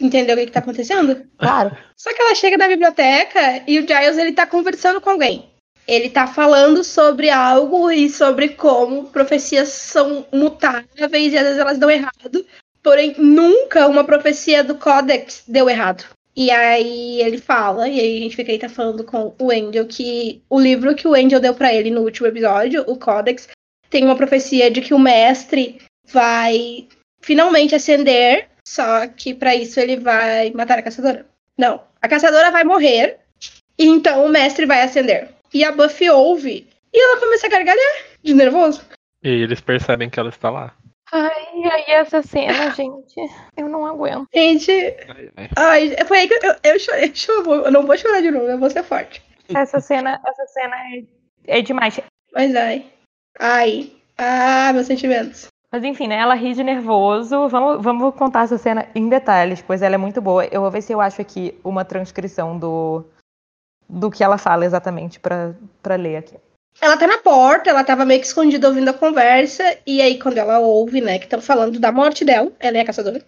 entender o que, que tá acontecendo? Claro. Só que ela chega na biblioteca e o Giles ele tá conversando com alguém. Ele tá falando sobre algo e sobre como profecias são mutáveis e às vezes elas dão errado. Porém, nunca uma profecia do Codex deu errado. E aí ele fala, e aí a gente fica aí tá falando com o Angel que o livro que o Angel deu para ele no último episódio, o Codex, tem uma profecia de que o mestre vai finalmente ascender, só que para isso ele vai matar a caçadora. Não, a caçadora vai morrer, e então o mestre vai ascender. E a Buffy ouve, e ela começa a gargalhar de nervoso. E eles percebem que ela está lá. Ai, aí essa cena, gente, eu não aguento. Gente, Ai, ai. ai, foi aí que eu, eu chorei, eu não vou chorar de novo, eu vou ser forte. Essa cena, essa cena é, é demais. Mas ai, ai, ah, meus sentimentos. Mas enfim, né? Ela ri de nervoso. Vamos, vamos contar essa cena em detalhes, pois ela é muito boa. Eu vou ver se eu acho aqui uma transcrição do, do que ela fala exatamente pra ler aqui. Ela tá na porta, ela tava meio que escondida ouvindo a conversa, e aí quando ela ouve, né, que estão falando da morte dela, ela é a caçadora,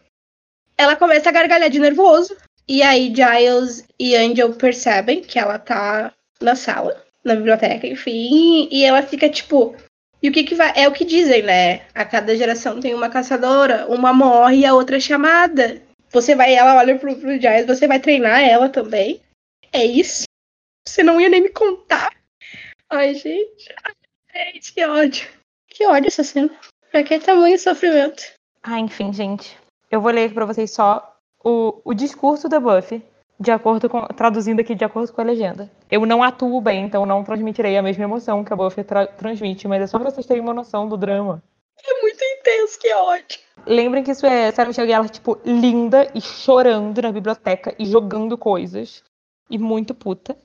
ela começa a gargalhar de nervoso, e aí Giles e Angel percebem que ela tá na sala, na biblioteca, enfim, e ela fica tipo, e o que que vai, é o que dizem, né, a cada geração tem uma caçadora, uma morre e a outra é chamada. Você vai, ela olha pro, pro Giles, você vai treinar ela também, é isso? Você não ia nem me contar. Ai, gente. Ai, gente, que ódio. Que ódio essa cena. Pra que tamanho sofrimento? Ah, enfim, gente. Eu vou ler pra vocês só o, o discurso da Buffy, de acordo com. traduzindo aqui de acordo com a legenda. Eu não atuo bem, então não transmitirei a mesma emoção que a Buffy tra- transmite, mas é só pra vocês terem uma noção do drama. É muito intenso, que ódio. Lembrem que isso é Sarah Michelle Gellar, tipo, linda e chorando na biblioteca e jogando coisas. E muito puta.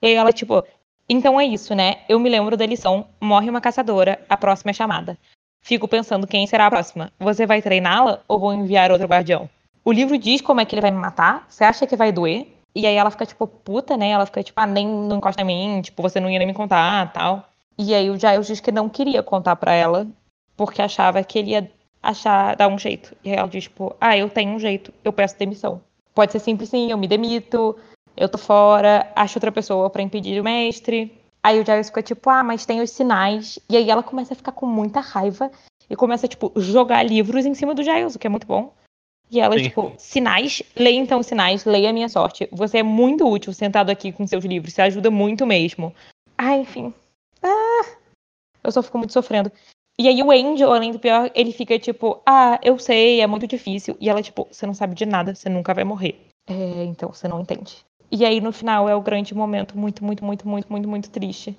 E aí ela, tipo, então é isso, né? Eu me lembro da lição. Morre uma caçadora, a próxima é chamada. Fico pensando quem será a próxima. Você vai treiná-la ou vou enviar outro guardião? O livro diz como é que ele vai me matar. Você acha que vai doer? E aí ela fica, tipo, puta, né? Ela fica, tipo, ah, nem não encosta em mim, tipo, você não ia nem me contar, tal. E aí o Giles diz que não queria contar pra ela, porque achava que ele ia achar, dar um jeito. E aí ela diz, tipo, ah, eu tenho um jeito, eu peço demissão. Pode ser simples sim, eu me demito, eu tô fora, acho outra pessoa pra impedir o mestre. Aí o Giles fica tipo, ah, mas tem os sinais. E aí ela começa a ficar com muita raiva e começa, tipo, jogar livros em cima do Giles, o que é muito bom. E ela, Sim. tipo, sinais, leia então os sinais, leia a minha sorte. Você é muito útil sentado aqui com seus livros, você ajuda muito mesmo. Ah, enfim. Ah, eu só fico muito sofrendo. E aí o Angel, além do pior, ele fica tipo, ah, eu sei, é muito difícil. E ela, tipo, você não sabe de nada, você nunca vai morrer. É, então, você não entende. E aí no final é o grande momento muito, muito, muito, muito, muito, muito triste.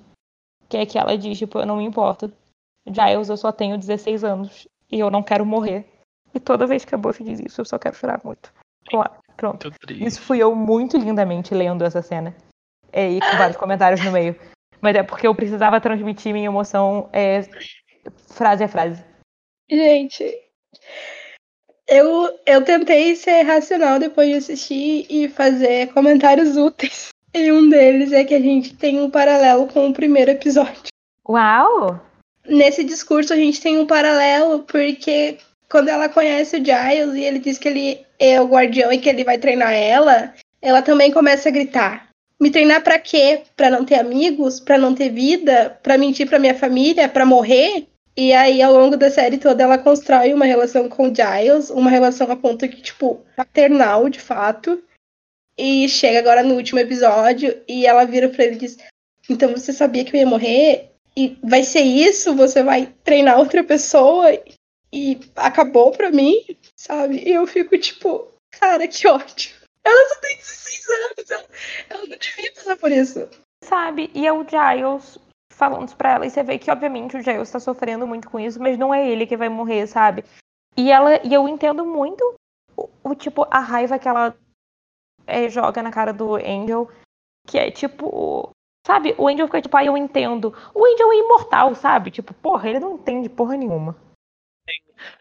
Que é que ela diz, tipo, eu não me importo. Giles, eu só tenho 16 anos e eu não quero morrer. E toda vez que a Buffy diz isso, eu só quero chorar muito. Claro, pronto. Isso fui eu muito lindamente lendo essa cena. É, e com vários comentários no meio. Mas é porque eu precisava transmitir minha emoção é, frase a frase. Gente, eu, eu tentei ser racional depois de assistir e fazer comentários úteis. E um deles é que a gente tem um paralelo com o primeiro episódio. Uau! Nesse discurso a gente tem um paralelo porque quando ela conhece o Giles e ele diz que ele é o guardião e que ele vai treinar ela, ela também começa a gritar. Me treinar pra quê? Pra não ter amigos? Pra não ter vida? Pra mentir pra minha família? Pra morrer? E aí, ao longo da série toda, ela constrói uma relação com o Giles, uma relação a ponto que, tipo, paternal, de fato. E chega agora no último episódio e ela vira pra ele e diz: Então você sabia que eu ia morrer? E vai ser isso? Você vai treinar outra pessoa? E acabou pra mim, sabe? E eu fico tipo, cara, que ódio. Ela só tem 16 anos, ela, ela não devia passar por isso. Sabe? E é o Giles falando isso pra ela. E você vê que, obviamente, o Giles tá sofrendo muito com isso, mas não é ele que vai morrer, sabe? E ela e eu entendo muito o, o tipo, a raiva que ela é, joga na cara do Angel. Que é tipo. Sabe? O Angel fica tipo, ah, eu entendo. O Angel é imortal, sabe? Tipo, porra, ele não entende porra nenhuma.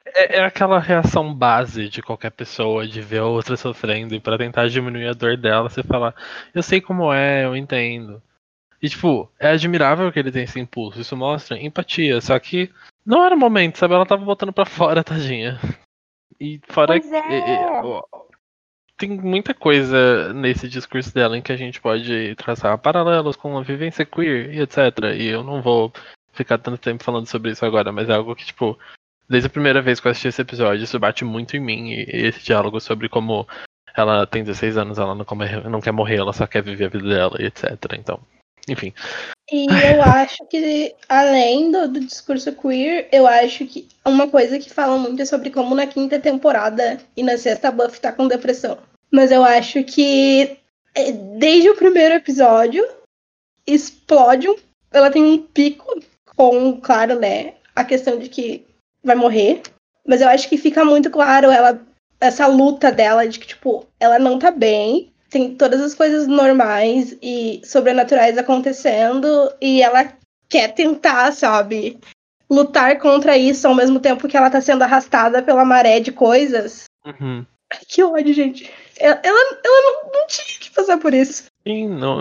É, é aquela reação base de qualquer pessoa de ver a outra sofrendo e pra tentar diminuir a dor dela, você falar, eu sei como é, eu entendo. E tipo, é admirável que ele tenha esse impulso, isso mostra empatia, só que não era o momento, sabe? Ela tava botando pra fora, tadinha. E fora é. o- tem muita coisa nesse discurso dela em que a gente pode traçar paralelos com a vivência queer e etc. E eu não vou ficar tanto tempo falando sobre isso agora, mas é algo que, tipo, desde a primeira vez que eu assisti esse episódio, isso bate muito em mim. E esse diálogo sobre como ela tem 16 anos, ela não, não quer morrer, ela só quer viver a vida dela e etc. Então, enfim. E eu acho que, além do, do, discurso queer, eu acho que uma coisa que fala muito é sobre como na quinta temporada e na sexta Buffy tá com depressão. Mas eu acho que é, desde o primeiro episódio explode um. Ela tem um pico com, claro, né, a questão de que vai morrer. Mas eu acho que fica muito claro ela essa luta dela de que, tipo, ela não tá bem, tem todas as coisas normais e sobrenaturais acontecendo e ela quer tentar, sabe, lutar contra isso ao mesmo tempo que ela tá sendo arrastada pela maré de coisas. Uhum. Que ódio, gente. Ela, ela, ela não, não, tinha que passar por isso. Sim, não,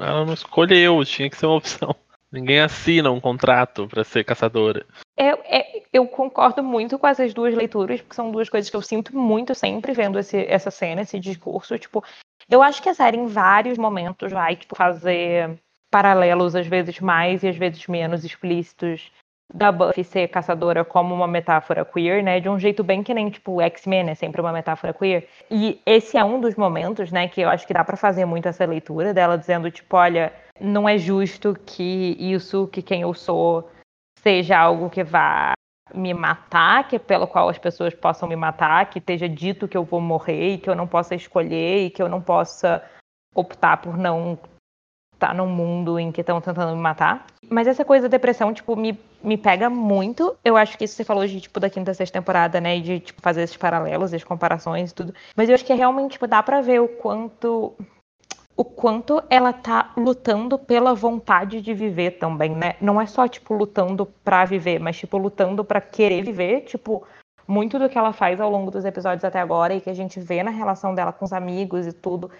ela não escolheu, tinha que ser uma opção. Ninguém assina um contrato para ser caçadora. É, é, eu concordo muito com essas duas leituras, porque são duas coisas que eu sinto muito sempre vendo esse, essa cena, esse discurso. Tipo, eu acho que a série, em vários momentos, vai tipo, fazer paralelos, às vezes mais e às vezes menos explícitos, da Buffy ser caçadora como uma metáfora queer, né? De um jeito bem que nem, tipo, X-Men é sempre uma metáfora queer. E esse é um dos momentos, né, que eu acho que dá para fazer muito essa leitura dela, dizendo, tipo, olha, não é justo que isso, que quem eu sou, seja algo que vá me matar, que é pelo qual as pessoas possam me matar, que esteja dito que eu vou morrer e que eu não possa escolher e que eu não possa optar por não estar num mundo em que estão tentando me matar. Mas essa coisa da depressão, tipo, me, me pega muito. Eu acho que isso você falou de, tipo, da quinta, sexta temporada, né? De, tipo, fazer esses paralelos, as comparações e tudo. Mas eu acho que realmente, tipo, dá pra ver o quanto o quanto ela tá lutando pela vontade de viver também, né? Não é só tipo lutando para viver, mas tipo lutando para querer viver, tipo muito do que ela faz ao longo dos episódios até agora e que a gente vê na relação dela com os amigos e tudo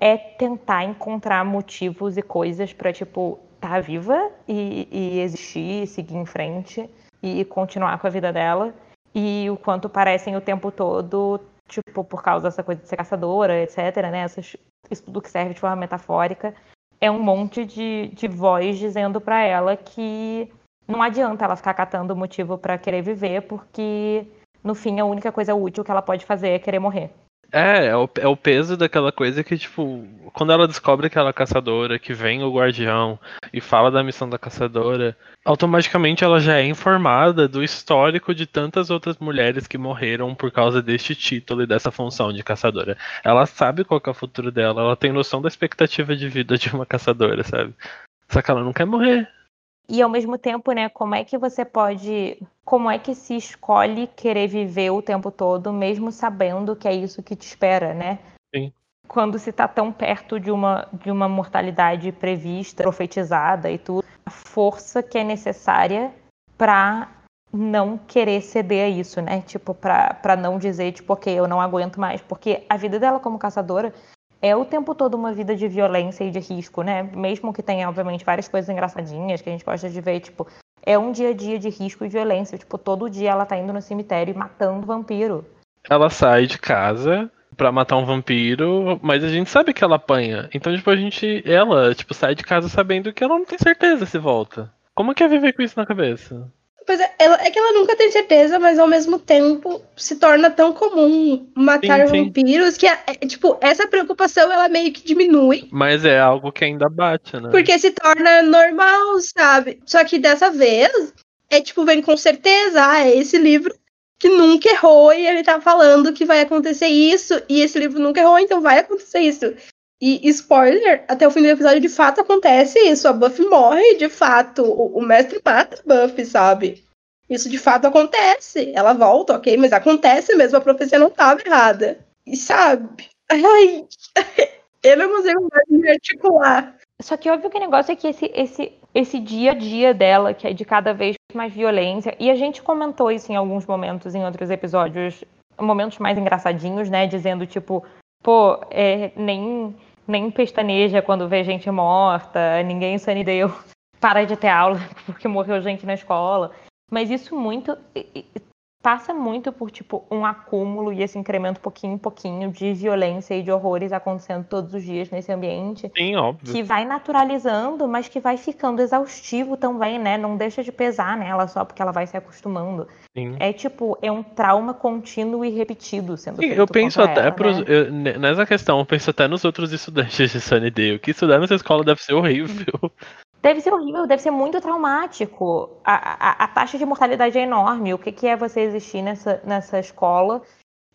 é tentar encontrar motivos e coisas para tipo estar tá viva e, e existir, seguir em frente e continuar com a vida dela e o quanto parecem o tempo todo tipo, por causa dessa coisa de ser caçadora, etc., né? Essas, isso tudo que serve de forma metafórica, é um monte de, de voz dizendo para ela que não adianta ela ficar catando motivo para querer viver, porque no fim a única coisa útil que ela pode fazer é querer morrer. É, é o, é o peso daquela coisa que, tipo, quando ela descobre aquela caçadora, que vem o guardião e fala da missão da caçadora, automaticamente ela já é informada do histórico de tantas outras mulheres que morreram por causa deste título e dessa função de caçadora. Ela sabe qual é o futuro dela, ela tem noção da expectativa de vida de uma caçadora, sabe? Só que ela não quer morrer. E ao mesmo tempo, né, como é que você pode. Como é que se escolhe querer viver o tempo todo, mesmo sabendo que é isso que te espera, né? Sim. Quando se está tão perto de uma, de uma mortalidade prevista, profetizada e tudo, a força que é necessária para não querer ceder a isso, né? Tipo, para não dizer, tipo, ok, eu não aguento mais. Porque a vida dela como caçadora é o tempo todo uma vida de violência e de risco, né? Mesmo que tenha, obviamente, várias coisas engraçadinhas que a gente gosta de ver, tipo, é um dia a dia de risco e violência. Tipo, todo dia ela tá indo no cemitério e matando vampiro. Ela sai de casa para matar um vampiro, mas a gente sabe que ela apanha. Então, tipo, a gente. Ela, tipo, sai de casa sabendo que ela não tem certeza se volta. Como que é viver com isso na cabeça? Pois é, ela, é que ela nunca tem certeza, mas ao mesmo tempo se torna tão comum matar sim, sim. vampiros que, é, é, tipo, essa preocupação ela meio que diminui. Mas é algo que ainda bate, né? Porque se torna normal, sabe? Só que dessa vez, é tipo, vem com certeza, ah, é esse livro que nunca errou e ele tá falando que vai acontecer isso, e esse livro nunca errou, então vai acontecer isso. E spoiler, até o fim do episódio de fato acontece isso. A Buffy morre, de fato. O, o mestre mata a Buffy, sabe? Isso de fato acontece. Ela volta, ok, mas acontece mesmo, a profecia não estava errada. E sabe? Ai, eu não consigo mais me articular. Só que óbvio que o negócio é que esse, esse, esse dia a dia dela, que é de cada vez mais violência, e a gente comentou isso em alguns momentos, em outros episódios, momentos mais engraçadinhos, né? Dizendo, tipo, pô, é, nem nem pestaneja quando vê gente morta, ninguém Sunnydale para de ter aula porque morreu gente na escola. Mas isso muito passa muito por tipo um acúmulo e esse incremento pouquinho em pouquinho de violência e de horrores acontecendo todos os dias nesse ambiente. Sim, óbvio. Que vai naturalizando, mas que vai ficando exaustivo também, né? Não deixa de pesar nela só porque ela vai se acostumando. Sim. É tipo, é um trauma contínuo e repetido sendo Sim, feito eu penso até ela, pros, né? eu- ne- nessa questão, eu penso até nos outros estudantes de Sunnydale, que estudar nessa escola deve ser horrível. Deve ser horrível, deve ser muito traumático. A, a, a taxa de mortalidade é enorme. O que, que é você existir nessa, nessa escola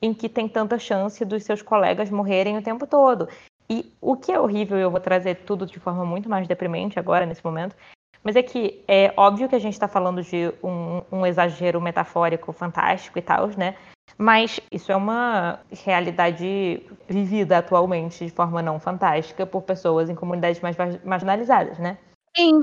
em que tem tanta chance dos seus colegas morrerem o tempo todo? E o que é horrível, eu vou trazer tudo de forma muito mais deprimente agora, nesse momento, mas é que é óbvio que a gente está falando de um, um exagero metafórico fantástico e tal, né? Mas isso é uma realidade vivida atualmente de forma não fantástica por pessoas em comunidades mais mar- marginalizadas, né? Sim.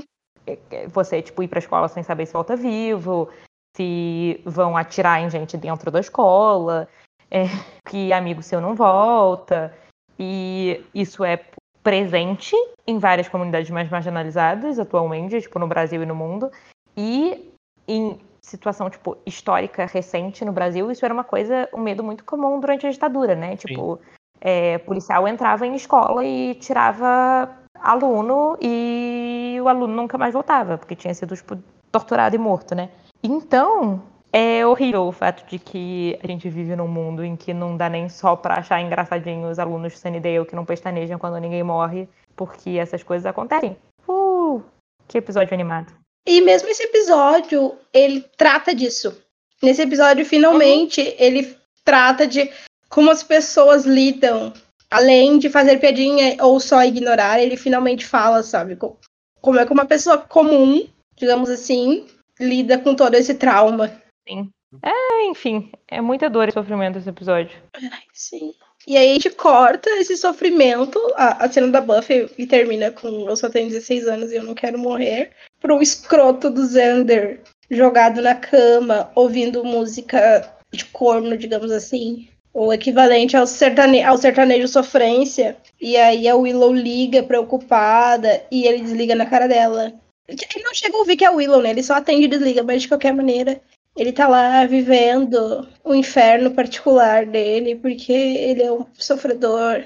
você, tipo, ir pra escola sem saber se volta vivo, se vão atirar em gente dentro da escola, é, que amigo seu não volta. E isso é presente em várias comunidades mais marginalizadas atualmente, tipo, no Brasil e no mundo. E em situação, tipo, histórica recente no Brasil, isso era uma coisa, um medo muito comum durante a ditadura, né? Tipo, é, policial entrava em escola e tirava aluno e o aluno nunca mais voltava, porque tinha sido tipo, torturado e morto, né? Então, é horrível o fato de que a gente vive num mundo em que não dá nem só pra achar engraçadinho os alunos de Sunnydale que não pestanejam quando ninguém morre, porque essas coisas acontecem. Uh, que episódio animado. E mesmo esse episódio, ele trata disso. Nesse episódio, finalmente, ele trata de como as pessoas lidam. Além de fazer piadinha ou só ignorar, ele finalmente fala, sabe? Co- Como é que uma pessoa comum, digamos assim, lida com todo esse trauma. Sim. É, enfim, é muita dor e sofrimento esse episódio. Ai, sim. E aí a gente corta esse sofrimento, a, a cena da Buffy e termina com eu só tenho 16 anos e eu não quero morrer, pro escroto do Xander jogado na cama, ouvindo música de corno, digamos assim. O equivalente ao, sertane ao sertanejo sofrência. E aí a Willow liga preocupada e ele desliga na cara dela. Ele não chega a ouvir que é a Willow, né? Ele só atende e desliga, mas de qualquer maneira ele tá lá vivendo o inferno particular dele, porque ele é um sofredor.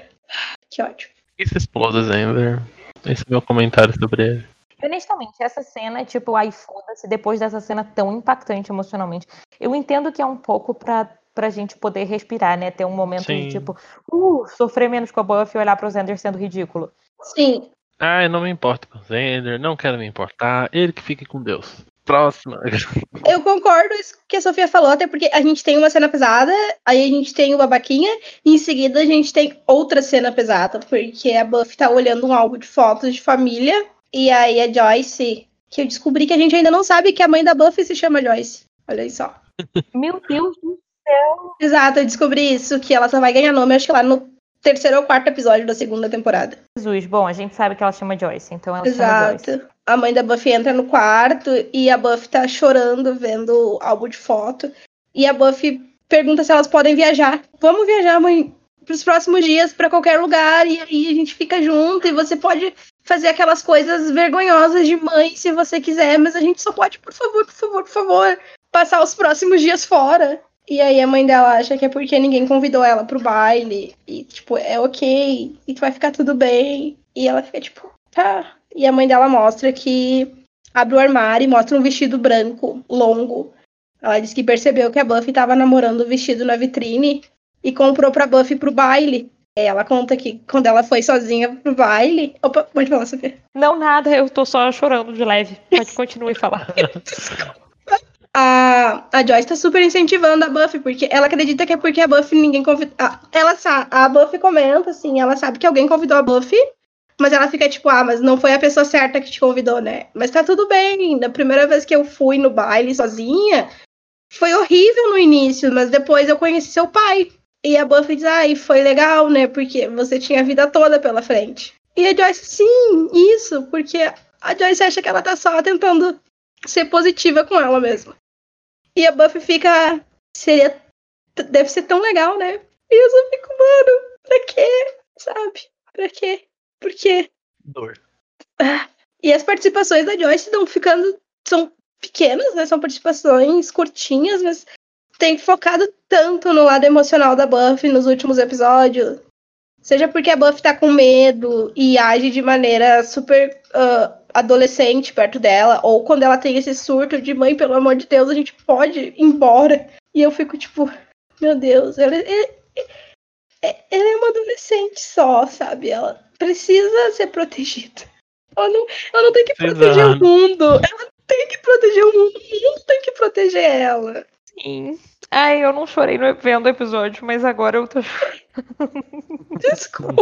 Que ódio. E se exploda Zender? Esse é meu comentário sobre ele. Honestamente, essa cena, tipo, ai, foda-se, depois dessa cena tão impactante emocionalmente. Eu entendo que é um pouco pra, pra gente poder respirar, né? Ter um momento Sim. de, tipo, uh, sofrer menos com a Buffy e olhar pro Xander sendo ridículo. Sim, Ah, eu não me importo com o Zender, não quero me importar, ele que fique com Deus. Próxima. eu concordo com isso que a Sofia falou, até porque a gente tem uma cena pesada, aí a gente tem o babaquinha, e em seguida a gente tem outra cena pesada, porque a Buffy tá olhando um álbum de fotos de família, e aí a Joyce, que eu descobri que a gente ainda não sabe que a mãe da Buffy se chama Joyce. Olha aí só. Meu Deus do Exato, eu descobri isso, que ela só vai ganhar nome, acho que lá no terceiro ou quarto episódio da segunda temporada. Jesus. Bom, a gente sabe que ela chama Joyce, então ela chama Joyce. Exato. A mãe da Buffy entra no quarto e a Buffy tá chorando vendo o álbum de foto. E a Buffy pergunta se elas podem viajar. Vamos viajar, mãe, pros próximos dias pra qualquer lugar e aí a gente fica junto e você pode fazer aquelas coisas vergonhosas de mãe se você quiser, mas a gente só pode, por favor, por favor, por favor, passar os próximos dias fora. E aí a mãe dela acha que é porque ninguém convidou ela pro baile. E, tipo, é ok. E vai ficar tudo bem. E ela fica, tipo, tá. E a mãe dela mostra que abre o armário e mostra um vestido branco, longo. Ela diz que percebeu que a Buffy tava namorando o vestido na vitrine e comprou pra Buffy pro baile. E Ela conta que quando ela foi sozinha pro baile. Opa, pode falar, Sofia. Não, nada, eu tô só chorando de leve. Pode continuar e falar. a, a Joyce tá super incentivando a Buffy, porque ela acredita que é porque a Buffy ninguém convidou. Ela sa- a Buffy comenta, assim, ela sabe que alguém convidou a Buffy, mas ela fica tipo, ah, mas não foi a pessoa certa que te convidou, né? Mas tá tudo bem. Na primeira vez que eu fui no baile sozinha, foi horrível no início, mas depois eu conheci seu pai. E a Buffy diz, ai, foi legal, né? Porque você tinha a vida toda pela frente. E a Joyce, sim, isso, porque a Joyce acha que ela tá só tentando ser positiva com ela mesma. E a Buffy fica. Seria. Deve ser tão legal, né? E eu só fico, mano, pra quê? Sabe? Pra quê? Por quê? Dor. E as participações da Joyce estão ficando. São pequenas, né? São participações curtinhas, mas tem focado tanto no lado emocional da Buffy nos últimos episódios. Seja porque a Buffy tá com medo e age de maneira super uh, adolescente perto dela, ou quando ela tem esse surto de mãe, pelo amor de Deus, a gente pode ir embora. E eu fico tipo, meu Deus, ela, ela, ela é uma adolescente só, sabe? Ela precisa ser protegida. Ela não, ela não tem que proteger o mundo. Ela tem que proteger o mundo. O mundo tem que proteger ela. Sim. Ai, eu não chorei no, vendo o episódio, mas agora eu tô Desculpa.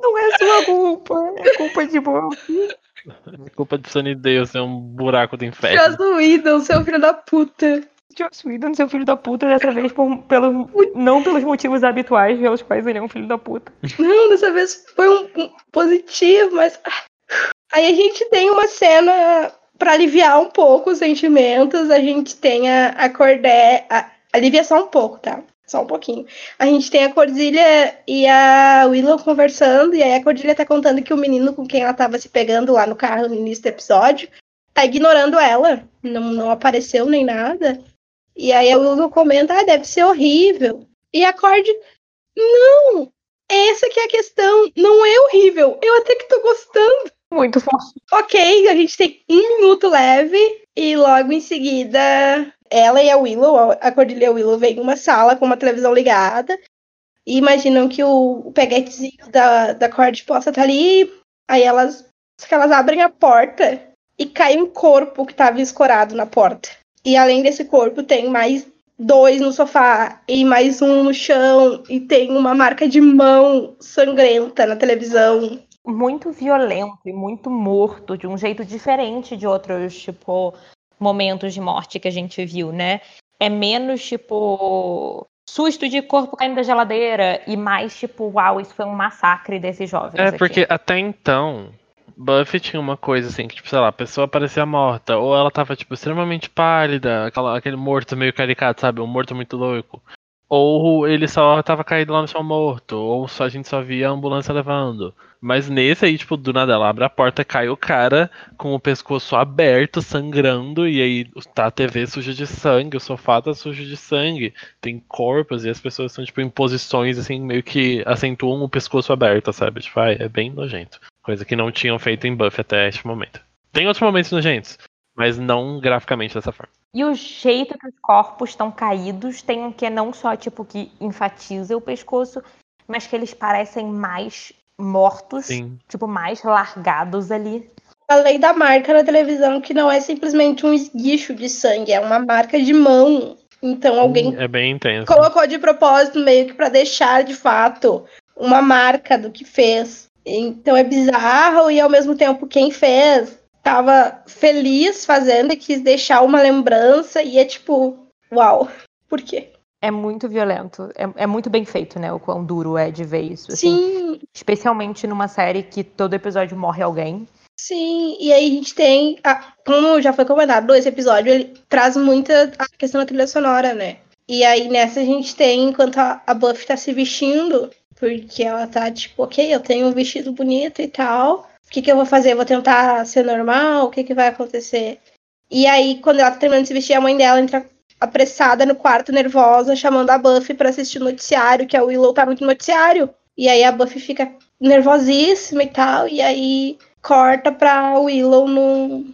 Não é sua culpa. É culpa de Buffy. É culpa de Sunnydale ser um buraco do inferno. Joss Whedon, seu filho da puta. Joss Whedon, seu filho da puta, dessa vez por, pelo, não pelos motivos habituais pelos quais ele é um filho da puta. Não, dessa vez foi um, um positivo, mas. Ah. Aí a gente tem uma cena para aliviar um pouco os sentimentos. A gente tem a, a Cordé. A, alivia só um pouco, tá? Só um pouquinho. A gente tem a Cordilha e a Willow conversando, e aí a Cordilha tá contando que o menino com quem ela tava se pegando lá no carro no início do episódio tá ignorando ela. Não, não apareceu nem nada. E aí a Willow comenta, ah, deve ser horrível. E a Cord, não, essa que é a questão. Não é horrível. Eu até que tô gostando. Muito fácil. Ok, a gente tem um minuto leve e logo em seguida ela e a Willow, a Cordelia e a Willow, vêm numa sala com uma televisão ligada e imaginam que o, peguetezinho da, da Cord possa estar ali. Aí elas, que elas abrem a porta e cai um corpo que estava escorado na porta. E além desse corpo, tem mais dois no sofá e mais um no chão e tem uma marca de mão sangrenta na televisão. Muito violento e muito morto, de um jeito diferente de outros, tipo, momentos de morte que a gente viu, né? É menos, tipo, susto de corpo caindo da geladeira e mais, tipo, uau, isso foi um massacre desses jovens. É, aqui. porque até então, Buffy tinha uma coisa assim, que, tipo, sei lá, a pessoa parecia morta, ou ela tava, tipo, extremamente pálida, aquela, aquele morto meio caricato, sabe? Um morto muito louco. Ou ele só tava caído lá no chão morto, ou só a gente só via a ambulância levando. Mas nesse aí, tipo, do nada ela abre a porta, cai o cara com o pescoço aberto, sangrando, e aí tá a TV suja de sangue, o sofá tá sujo de sangue, tem corpos e as pessoas estão, tipo, em posições assim, meio que acentuam o pescoço aberto, sabe? Tipo, ai, é bem nojento. Coisa que não tinham feito em Buffy até este momento. Tem outros momentos nojentos, mas não graficamente dessa forma. E o jeito que os corpos estão caídos tem um que é não só tipo que enfatiza o pescoço, mas que eles parecem mais mortos, Sim. tipo mais largados ali. Além da marca na televisão, que não é simplesmente um esguicho de sangue, é uma marca de mão. Então alguém É bem intenso. colocou de propósito meio que para deixar de fato uma marca do que fez. Então é bizarro e ao mesmo tempo quem fez tava feliz fazendo e quis deixar uma lembrança e é tipo, uau, por quê? É muito violento. É, é muito bem feito, né? O quão duro é de ver isso. assim. Sim, Especialmente numa série que todo episódio morre alguém. sim. E aí a gente tem, a- como já foi comentado, esse episódio ele traz muita a questão da trilha sonora, né? E aí nessa a gente tem, enquanto a, a Buffy tá se vestindo, porque ela tá tipo, ok, eu tenho um vestido bonito e tal. O que, que eu vou fazer? Eu vou tentar ser normal? O que, que vai acontecer? E aí, quando ela tá terminando de se vestir, a mãe dela entra apressada no quarto, nervosa, chamando a Buffy pra assistir o noticiário, que a Willow tá no noticiário. E aí a Buffy fica nervosíssima e tal, e aí corta pra Willow no,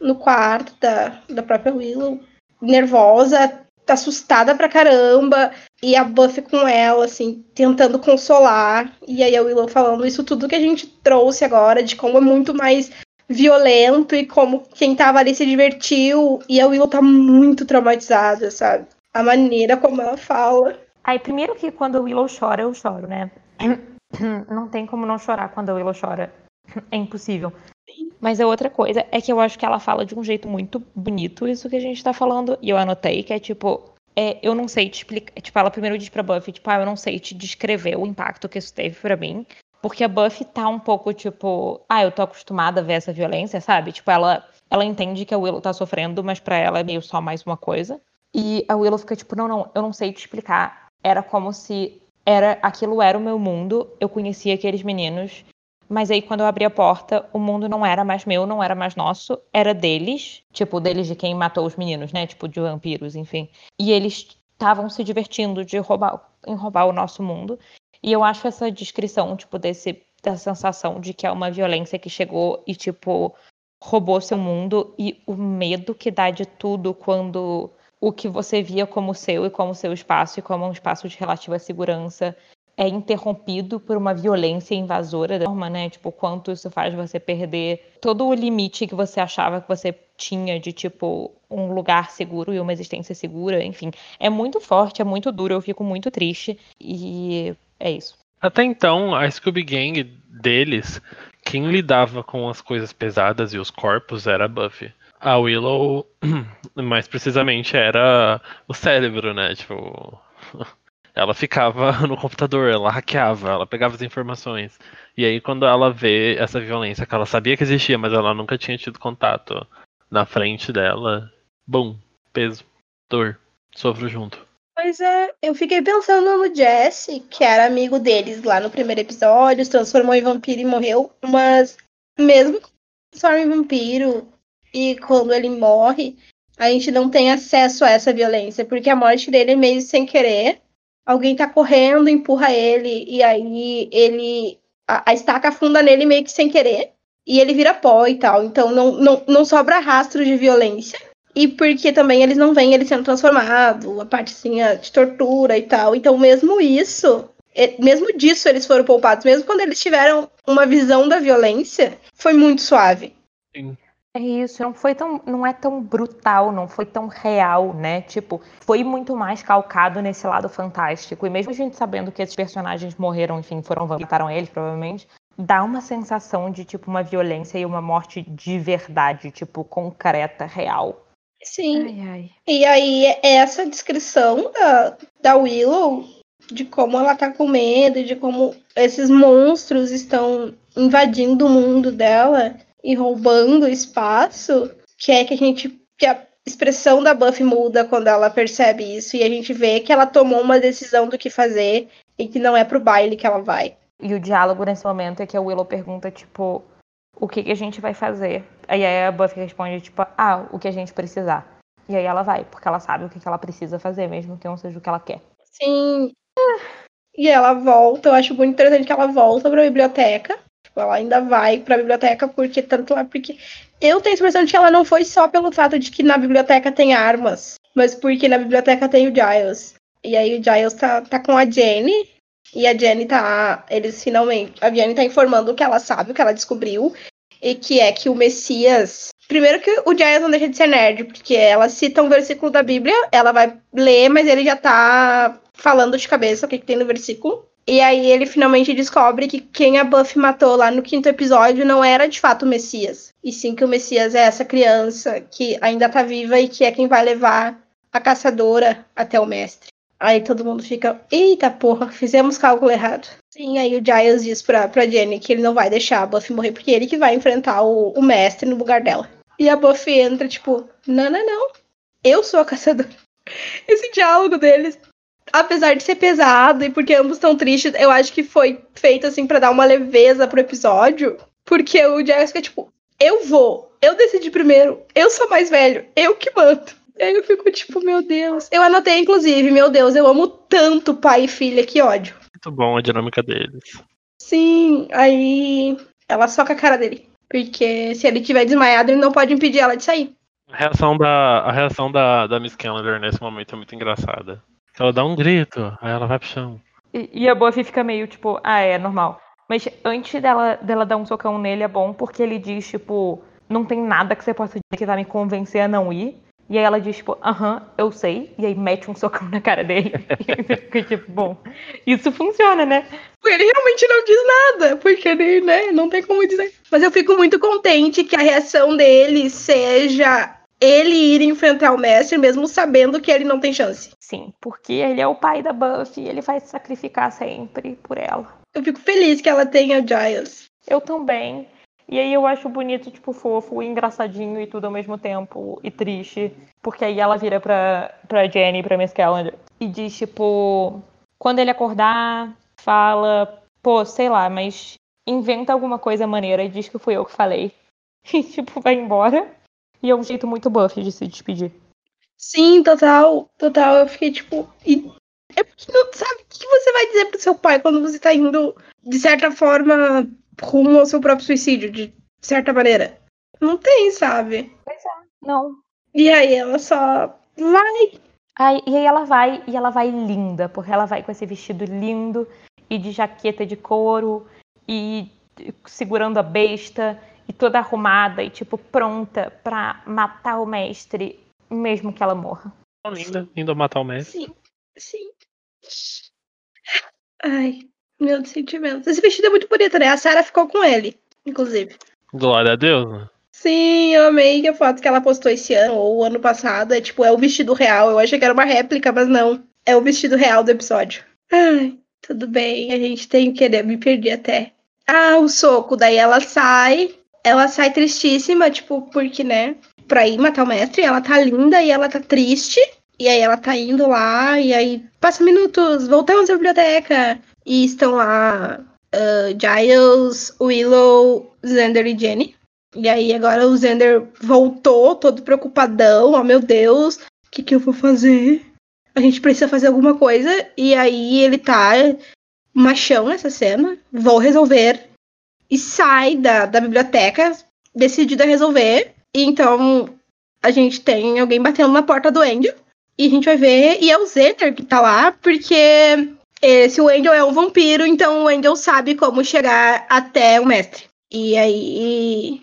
no quarto da, da própria Willow, nervosa, assustada pra caramba, e a Buffy com ela, assim, tentando consolar, e aí a Willow falando isso tudo que a gente trouxe agora, de como é muito mais violento e como quem tava ali se divertiu, e a Willow tá muito traumatizada, sabe? A maneira como ela fala. Aí, primeiro que quando a Willow chora, eu choro, né? Não tem como não chorar quando a Willow chora. É impossível. Mas a outra coisa é que eu acho que ela fala de um jeito muito bonito isso que a gente tá falando. E eu anotei que é tipo, é, eu não sei te explicar. Tipo, ela primeiro diz pra Buffy, tipo, ah, eu não sei te descrever o impacto que isso teve pra mim. Porque a Buffy tá um pouco, tipo, ah, eu tô acostumada a ver essa violência, sabe? Tipo, ela, ela entende que a Willow tá sofrendo, mas pra ela é meio só mais uma coisa. E a Willow fica tipo, não, não, eu não sei te explicar. Era como se era aquilo era o meu mundo, eu conhecia aqueles meninos, Mas aí, quando eu abri a porta, o mundo não era mais meu, não era mais nosso, era deles. Tipo, deles de quem matou os meninos, né? Tipo, de vampiros, enfim. E eles estavam se divertindo de roubar, em roubar o nosso mundo. E eu acho essa descrição, tipo, desse, dessa sensação de que é uma violência que chegou e, tipo, roubou seu mundo. E o medo que dá de tudo quando o que você via como seu e como seu espaço e como um espaço de relativa segurança é interrompido por uma violência invasora da forma, né? Tipo, quanto isso faz você perder todo o limite que você achava que você tinha de, tipo, um lugar seguro e uma existência segura, enfim. É muito forte, é muito duro, eu fico muito triste e é isso. Até então, a Scooby Gang deles, quem lidava com as coisas pesadas e os corpos era a Buffy. A Willow, mais precisamente, era o cérebro, né? Tipo, ela ficava no computador, ela hackeava, ela pegava as informações. E aí, quando ela vê essa violência que ela sabia que existia, mas ela nunca tinha tido contato na frente dela, bum, peso, dor, sofro junto. Pois é, eu fiquei pensando no Jesse, que era amigo deles lá no primeiro episódio, se transformou em vampiro e morreu, mas mesmo que transforma em vampiro e quando ele morre, a gente não tem acesso a essa violência, porque a morte dele é meio sem querer alguém tá correndo, empurra ele, e aí ele. A, a estaca afunda nele meio que sem querer. E ele vira pó e tal. Então não, não, não sobra rastro de violência. E porque também eles não veem ele sendo transformado, a partezinha de tortura e tal. Então, mesmo isso, mesmo disso eles foram poupados. Mesmo quando eles tiveram uma visão da violência, foi muito suave. Sim. É isso, não foi tão, não é tão brutal, não foi tão real, né? Tipo, foi muito mais calcado nesse lado fantástico. E mesmo a gente sabendo que esses personagens morreram, enfim, foram mataram eles, provavelmente, dá uma sensação de tipo uma violência e uma morte de verdade, tipo concreta, real. Sim. Ai, ai. E aí essa descrição da, da Willow de como ela tá com medo, de como esses monstros estão invadindo o mundo dela e roubando espaço, que é que a gente. que a expressão da Buffy muda quando ela percebe isso, e a gente vê que ela tomou uma decisão do que fazer e que não é pro baile que ela vai. E o diálogo nesse momento é que a Willow pergunta, tipo, o que, que a gente vai fazer? Aí a Buffy responde, tipo, ah, o que a gente precisar. E aí ela vai, porque ela sabe o que, que ela precisa fazer, mesmo que não seja o que ela quer. Sim. E ela volta, eu acho muito interessante que ela volta pra biblioteca Tipo, ela ainda vai para a biblioteca porque tanto lá porque eu tenho a impressão de que ela não foi só pelo fato de que na biblioteca tem armas, mas porque na biblioteca tem o Giles. E aí o Giles tá, tá com a Jenny e a Jenny tá, eles finalmente, a Jenny tá informando que ela sabe, o que ela descobriu e que é que o Messias Primeiro que o Giles não deixa de ser nerd, porque ela cita um versículo da Bíblia, ela vai ler, mas ele já tá falando de cabeça o que, que tem no versículo. E aí ele finalmente descobre que quem a Buffy matou lá no quinto episódio não era de fato o Messias. E sim que o Messias é essa criança que ainda tá viva e que é quem vai levar a caçadora até o mestre. Aí todo mundo fica, eita porra, fizemos cálculo errado. Sim, aí o Giles diz pra, pra Jenny que ele não vai deixar a Buffy morrer, porque é ele que vai enfrentar o, o mestre no lugar dela. E a Buffy entra, tipo, não, não, não. Eu sou a caçadora. Esse diálogo deles apesar de ser pesado e porque ambos estão tristes, eu acho que foi feito assim para dar uma leveza pro episódio. Porque o Jessica, tipo, eu vou, eu decidi primeiro, eu sou mais velho, eu que mando. E aí eu fico tipo, meu Deus. Eu anotei, inclusive, meu Deus, eu amo tanto pai e filha, que ódio. Muito bom a dinâmica deles. Sim, aí ela soca a cara dele. Porque se ele tiver desmaiado, ele não pode impedir ela de sair. A reação da, a reação da, da Miss Calendar nesse momento é muito engraçada. Ela dá um grito, aí ela vai pro chão. E, e a Buffy fica meio tipo, ah, é normal. Mas antes dela, dela dar um socão nele é bom porque ele diz, tipo, não tem nada que você possa dizer que vai me convencer a não ir. E aí ela diz, tipo, aham, eu sei. E aí mete um socão na cara dele. e você fica tipo, bom, isso funciona, né? Ele realmente não diz nada, porque ele, né, não tem como dizer. Mas eu fico muito contente que a reação dele seja ele ir enfrentar o mestre, mesmo sabendo que ele não tem chance. Sim, porque ele é o pai da Buffy, ele vai se sacrificar sempre por ela. Eu fico feliz que ela tenha Giles. Eu também. E aí eu acho bonito, tipo, fofo, engraçadinho e tudo ao mesmo tempo, e triste. Porque aí ela vira pra, pra Jenny, pra Miss Calendar, e diz, tipo, quando ele acordar, fala, pô, sei lá, mas inventa alguma coisa maneira e diz que fui eu que falei. E, tipo, vai embora. E é um jeito muito buff de se despedir. Sim, total, total. Eu fiquei tipo. E é porque não sabe o que você vai dizer pro seu pai quando você tá indo, de certa forma, rumo ao seu próprio suicídio, de certa maneira. Não tem, sabe? Pois é. Não. E aí ela só vai. Aí, e aí ela vai, e ela vai linda, porque ela vai com esse vestido lindo e de jaqueta de couro e segurando a besta e toda arrumada e tipo pronta pra matar o mestre, mesmo que ela morra. Linda, indo matar o mestre. Sim, sim. Ai, meu sentimento. Esse vestido é muito bonito, né? A Sarah ficou com ele, inclusive. Glória a Deus, né? Sim, eu amei que a foto que ela postou esse ano ou ano passado é tipo, é o vestido real. Eu achei que era uma réplica, mas não. É o vestido real do episódio. Ai, tudo bem, a gente tem que querer, me perdi até. Ah, o soco, daí ela sai, ela sai tristíssima, tipo, porque, né, pra ir matar o mestre, ela tá linda e ela tá triste. E aí ela tá indo lá, e aí passa minutos, voltamos à biblioteca. E estão lá uh, Giles, Willow, Xander e Jenny. E aí agora o Xander voltou, todo preocupadão, oh meu Deus, o que, que eu vou fazer? A gente precisa fazer alguma coisa. E aí ele tá machão nessa cena, vou resolver. E sai da, da biblioteca, decidido a resolver. E então a gente tem alguém batendo na porta do Angel. E a gente vai ver, e é o Xander que tá lá, porque eh, se o Angel é um vampiro, então o Angel sabe como chegar até o mestre. E aí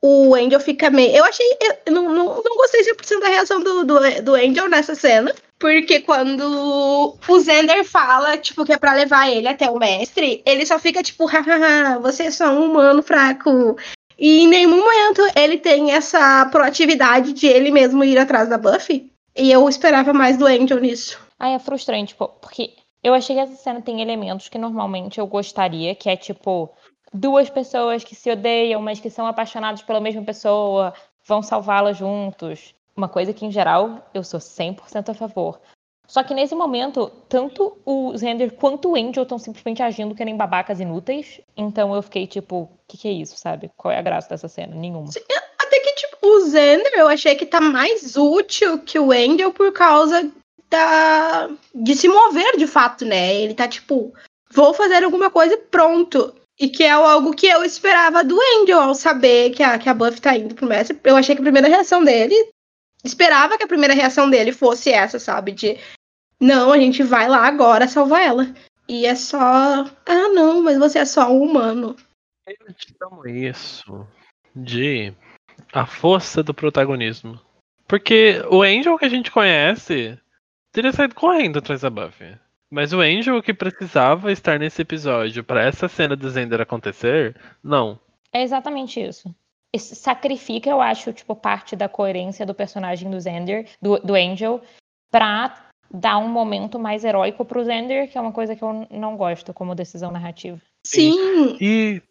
o Angel fica meio. Eu achei. Eu não, não, não gostei 100% da reação do, do, do Angel nessa cena. Porque quando o Xander fala, tipo, que é pra levar ele até o mestre, ele só fica tipo, hahaha, você é só um humano fraco. E em nenhum momento ele tem essa proatividade de ele mesmo ir atrás da Buffy. E eu esperava mais do Angel nisso. Ai, é frustrante, pô, porque eu achei que essa cena tem elementos que normalmente eu gostaria, que é tipo duas pessoas que se odeiam, mas que são apaixonadas pela mesma pessoa, vão salvá-la juntos. Uma coisa que, em geral, eu sou 100% a favor. Só que nesse momento, tanto o Xander quanto o Angel estão simplesmente agindo que nem babacas inúteis. Então eu fiquei tipo, o que, que é isso, sabe? Qual é a graça dessa cena? Nenhuma. Sim, até que, tipo, o Xander eu achei que tá mais útil que o Angel por causa da... de se mover de fato, né? Ele tá tipo, vou fazer alguma coisa pronto. E que é algo que eu esperava do Angel ao saber que a, que a Buffy tá indo pro mestre. Eu achei que a primeira reação dele. Esperava que a primeira reação dele fosse essa, sabe? De não, a gente vai lá agora salvar ela. E é só. Ah, não, mas você é só um humano. Eu chamo isso de a força do protagonismo. Porque o Angel que a gente conhece teria saído correndo atrás da Buffy. Mas o Angel que precisava estar nesse episódio para essa cena do Zender acontecer, não. É exatamente isso. Sacrifica, eu acho, tipo, parte da coerência do personagem do Zender, do, do Angel, pra dar um momento mais heróico pro Zender, que é uma coisa que eu não gosto como decisão narrativa. Sim. E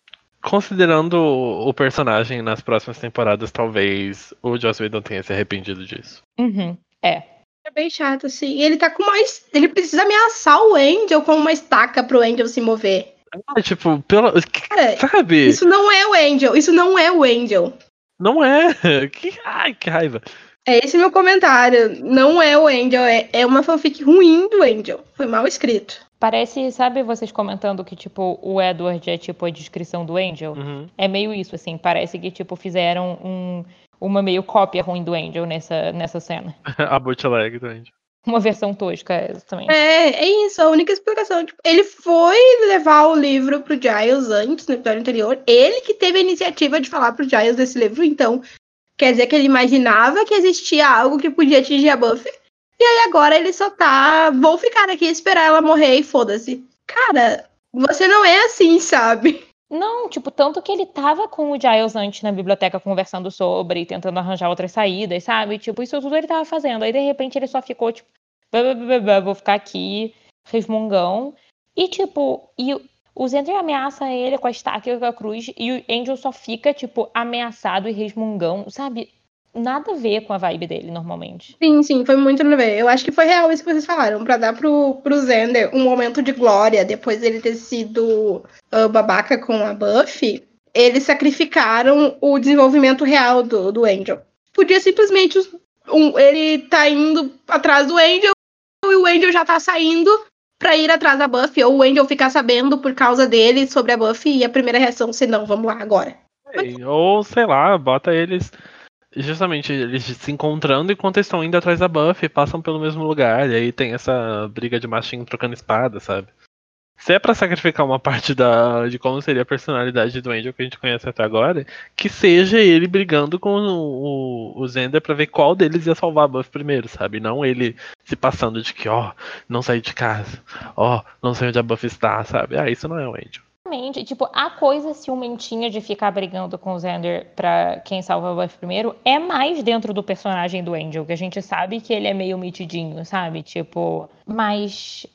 considerando o personagem nas próximas temporadas, talvez o Joss Whedon tenha se arrependido disso. Uhum. É. É bem chato, assim. Ele tá com mais. Ele precisa ameaçar o Angel com uma estaca pro Angel se mover. Ah, tipo, pela. Cara, Sabe? Isso não é o Angel. Isso não é o Angel. Não é. Que... Ai, que raiva. É esse meu comentário. Não é o Angel. É, é uma fanfic ruim do Angel. Foi mal escrito. Parece, sabe vocês comentando que, tipo, o Edward é tipo a descrição do Angel? Uhum. É meio isso, assim. Parece que, tipo, fizeram um, uma meio cópia ruim do Angel nessa, nessa cena. a bootleg do Angel. Uma versão tosca, exatamente. É, é isso, a única explicação. Tipo, ele foi levar o livro pro Giles antes, no episódio anterior. Ele que teve a iniciativa de falar pro Giles desse livro, então quer dizer que ele imaginava que existia algo que podia atingir a Buffy. E aí agora ele só tá. Vou ficar aqui esperar ela morrer e foda-se. Cara, você não é assim, sabe? Não, tipo, tanto que ele tava com o Giles antes na biblioteca conversando sobre, tentando arranjar outras saídas, sabe? Tipo, isso tudo ele tava fazendo. Aí, de repente, ele só ficou, tipo, "Blá, blá, blá, vou ficar aqui, resmungão. E, tipo, e o- Zender ameaça ele com a estaca e com a cruz, e o Angel só fica, tipo, ameaçado e resmungão, sabe? Nada a ver com a vibe dele, normalmente. Sim, sim, foi muito nada a ver. Eu acho que foi real isso que vocês falaram, pra dar pro, pro Zender um momento de glória depois dele ter sido uh, babaca com a Buffy. Eles sacrificaram o desenvolvimento real do, do Angel. Podia simplesmente um, ele tá indo atrás do Angel e o Angel já tá saindo pra ir atrás da Buffy, ou o Angel ficar sabendo por causa dele sobre a Buffy e a primeira reação ser não, vamos lá agora. Ou sei lá, bota eles justamente eles se encontrando enquanto estão indo atrás da Buffy, passam pelo mesmo lugar, e aí tem essa briga de machinho trocando espada, sabe? Se é pra sacrificar uma parte da, de como seria a personalidade do Angel que a gente conhece até agora, que seja ele brigando com o, o, o Zender pra ver qual deles ia salvar a Buffy primeiro, sabe? Não ele se passando de que, ó, não saí de casa, ó, não sei onde a Buffy está, sabe? Ah, isso não é o Angel. Exatamente. Tipo, a coisa ciumentinha de ficar brigando com o Xander pra quem salva o Buffy primeiro é mais dentro do personagem do Angel, que a gente sabe que ele é meio mitidinho, sabe? Tipo, mas.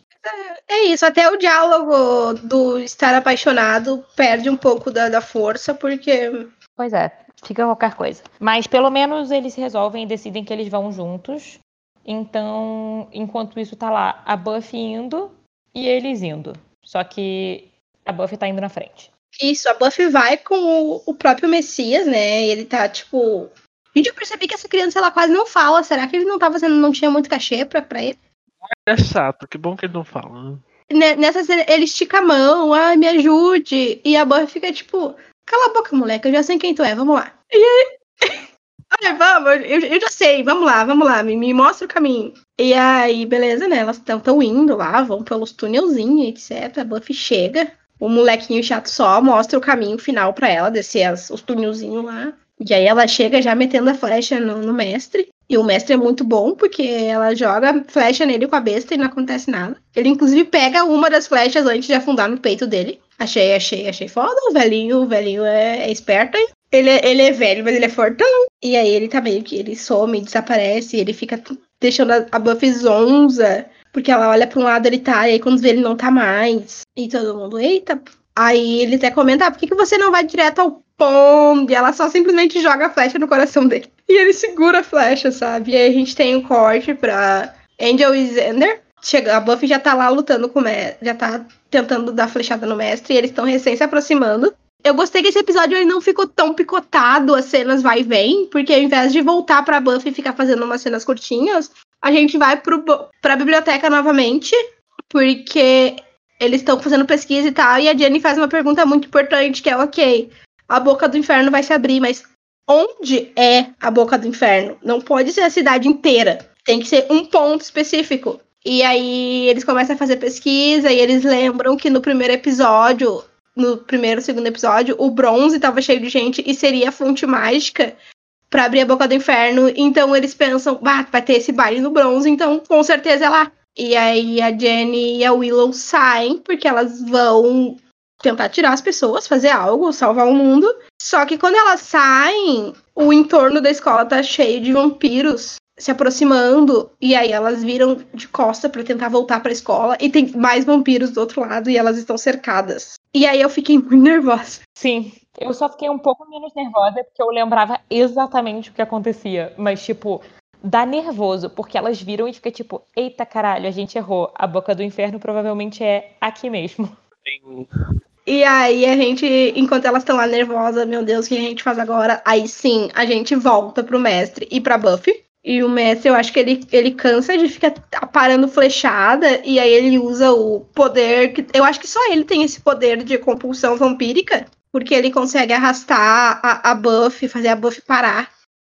É, é isso, até o diálogo do estar apaixonado perde um pouco da, da força, porque. Pois é, fica qualquer coisa. Mas pelo menos eles resolvem e decidem que eles vão juntos. Então, enquanto isso tá lá, a Buffy indo e eles indo. Só que a Buffy tá indo na frente. Isso, a Buffy vai com o, próprio Messias, né? Ele tá, tipo. Gente, eu percebi que essa criança ela quase não fala. Será que ele não tá fazendo, não tinha muito cachê pra, pra ele? É chato, que bom que ele não fala. Né? Nessa cena, ele estica a mão, ai, me ajude. E a Buffy fica tipo, cala a boca, moleque, eu já sei quem tu é, vamos lá. E aí. Olha, vamos, eu, eu, já sei, vamos lá, vamos lá, me, me mostra o caminho. E aí, beleza, né? Elas estão indo lá, vão pelos túnelzinhos, etc. A Buffy chega, o molequinho chato só mostra o caminho final para ela, descer as, os túnelzinhos lá. E aí ela chega já metendo a flecha no, no, mestre. E o mestre é muito bom, porque ela joga flecha nele com a besta e não acontece nada. Ele, inclusive, pega uma das flechas antes de afundar no peito dele. Achei, achei, achei foda. O velhinho, o velhinho é, é esperto. Ele, ele é velho, mas ele é fortão. E aí ele tá meio que ele some, desaparece, ele fica deixando a, a zonza. Porque ela olha pra um lado, ele tá, e aí quando vê ele não tá mais. E todo mundo, eita. Aí ele até comenta, ah, por que, que você não vai direto ao ponto? E ela só simplesmente joga a flecha no coração dele. E ele segura a flecha, sabe? E aí a gente tem um corte pra Angel e Xander. Chega, a Buffy já tá lá lutando com o mestre, já tá tentando dar flechada no mestre, e eles estão recém se aproximando. Eu gostei que esse episódio ele não ficou tão picotado, as cenas vai e vem, porque ao invés de voltar pra Buffy e ficar fazendo umas cenas curtinhas, a gente vai para a biblioteca novamente, porque eles estão fazendo pesquisa e tal, e a Jenny faz uma pergunta muito importante, que é, ok, a boca do inferno vai se abrir, mas onde é a boca do inferno? Não pode ser a cidade inteira, tem que ser um ponto específico. E aí eles começam a fazer pesquisa e eles lembram que no primeiro episódio, no primeiro, segundo episódio, o bronze estava cheio de gente e seria a fonte mágica para abrir a boca do inferno. Então eles pensam, vai ter esse baile no bronze, então com certeza é lá. E aí a Jenny e a Willow saem, porque elas vão tentar tirar as pessoas, fazer algo, salvar o mundo. Só que quando elas saem, o entorno da escola tá cheio de vampiros se aproximando e aí elas viram de costa para tentar voltar para a escola e tem mais vampiros do outro lado e elas estão cercadas. E aí eu fiquei muito nervosa. Sim, eu só fiquei um pouco menos nervosa porque eu lembrava exatamente o que acontecia. Mas, tipo, dá nervoso, porque elas viram e fica tipo, eita caralho, a gente errou. A boca do inferno provavelmente é aqui mesmo. Sim. E aí a gente, enquanto elas estão lá nervosas, meu Deus, o que a gente faz agora? Aí sim, a gente volta pro mestre e pra Buffy. E o mestre, eu acho que ele, ele cansa de ficar parando flechada, e aí ele usa o poder. Que, eu acho que só ele tem esse poder de compulsão vampírica porque ele consegue arrastar a, a Buff, fazer a Buff parar.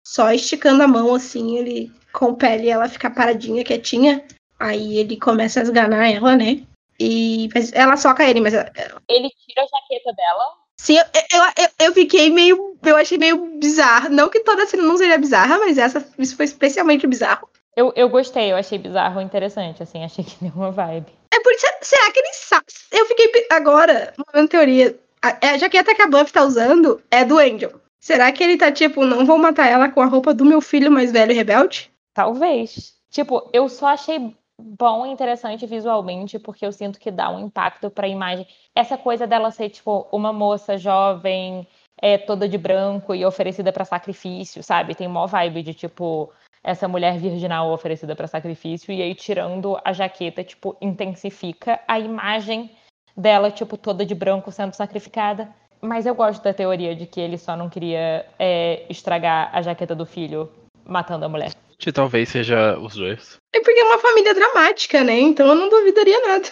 Só esticando a mão assim, ele compele ela ficar paradinha, quietinha. Aí ele começa a esganar ela, né? E ela soca ele, mas. Ele tira a jaqueta dela. Sim, eu, eu, eu, fiquei meio. Eu achei meio bizarro. Não que toda cena não seja bizarra, mas essa, isso foi especialmente bizarro. Eu, eu gostei, eu achei bizarro interessante, assim, achei que deu uma vibe. É por isso. Será que ele sabe? Eu fiquei. Agora, uma teoria. A, a jaqueta que a Buffy tá usando é do Angel. Será que ele tá tipo, não vou matar ela com a roupa do meu filho mais velho rebelde? Talvez. Tipo, eu só achei bom e interessante visualmente, porque eu sinto que dá um impacto pra imagem. Essa coisa dela ser, tipo, uma moça jovem é toda de branco e oferecida para sacrifício, sabe? Tem mó vibe de tipo essa mulher virginal oferecida para sacrifício e aí tirando a jaqueta, tipo, intensifica a imagem dela, tipo, toda de branco sendo sacrificada. Mas eu gosto da teoria de que ele só não queria é, estragar a jaqueta do filho matando a mulher. Que talvez seja os dois. É porque é uma família dramática, né? Então eu não duvidaria nada.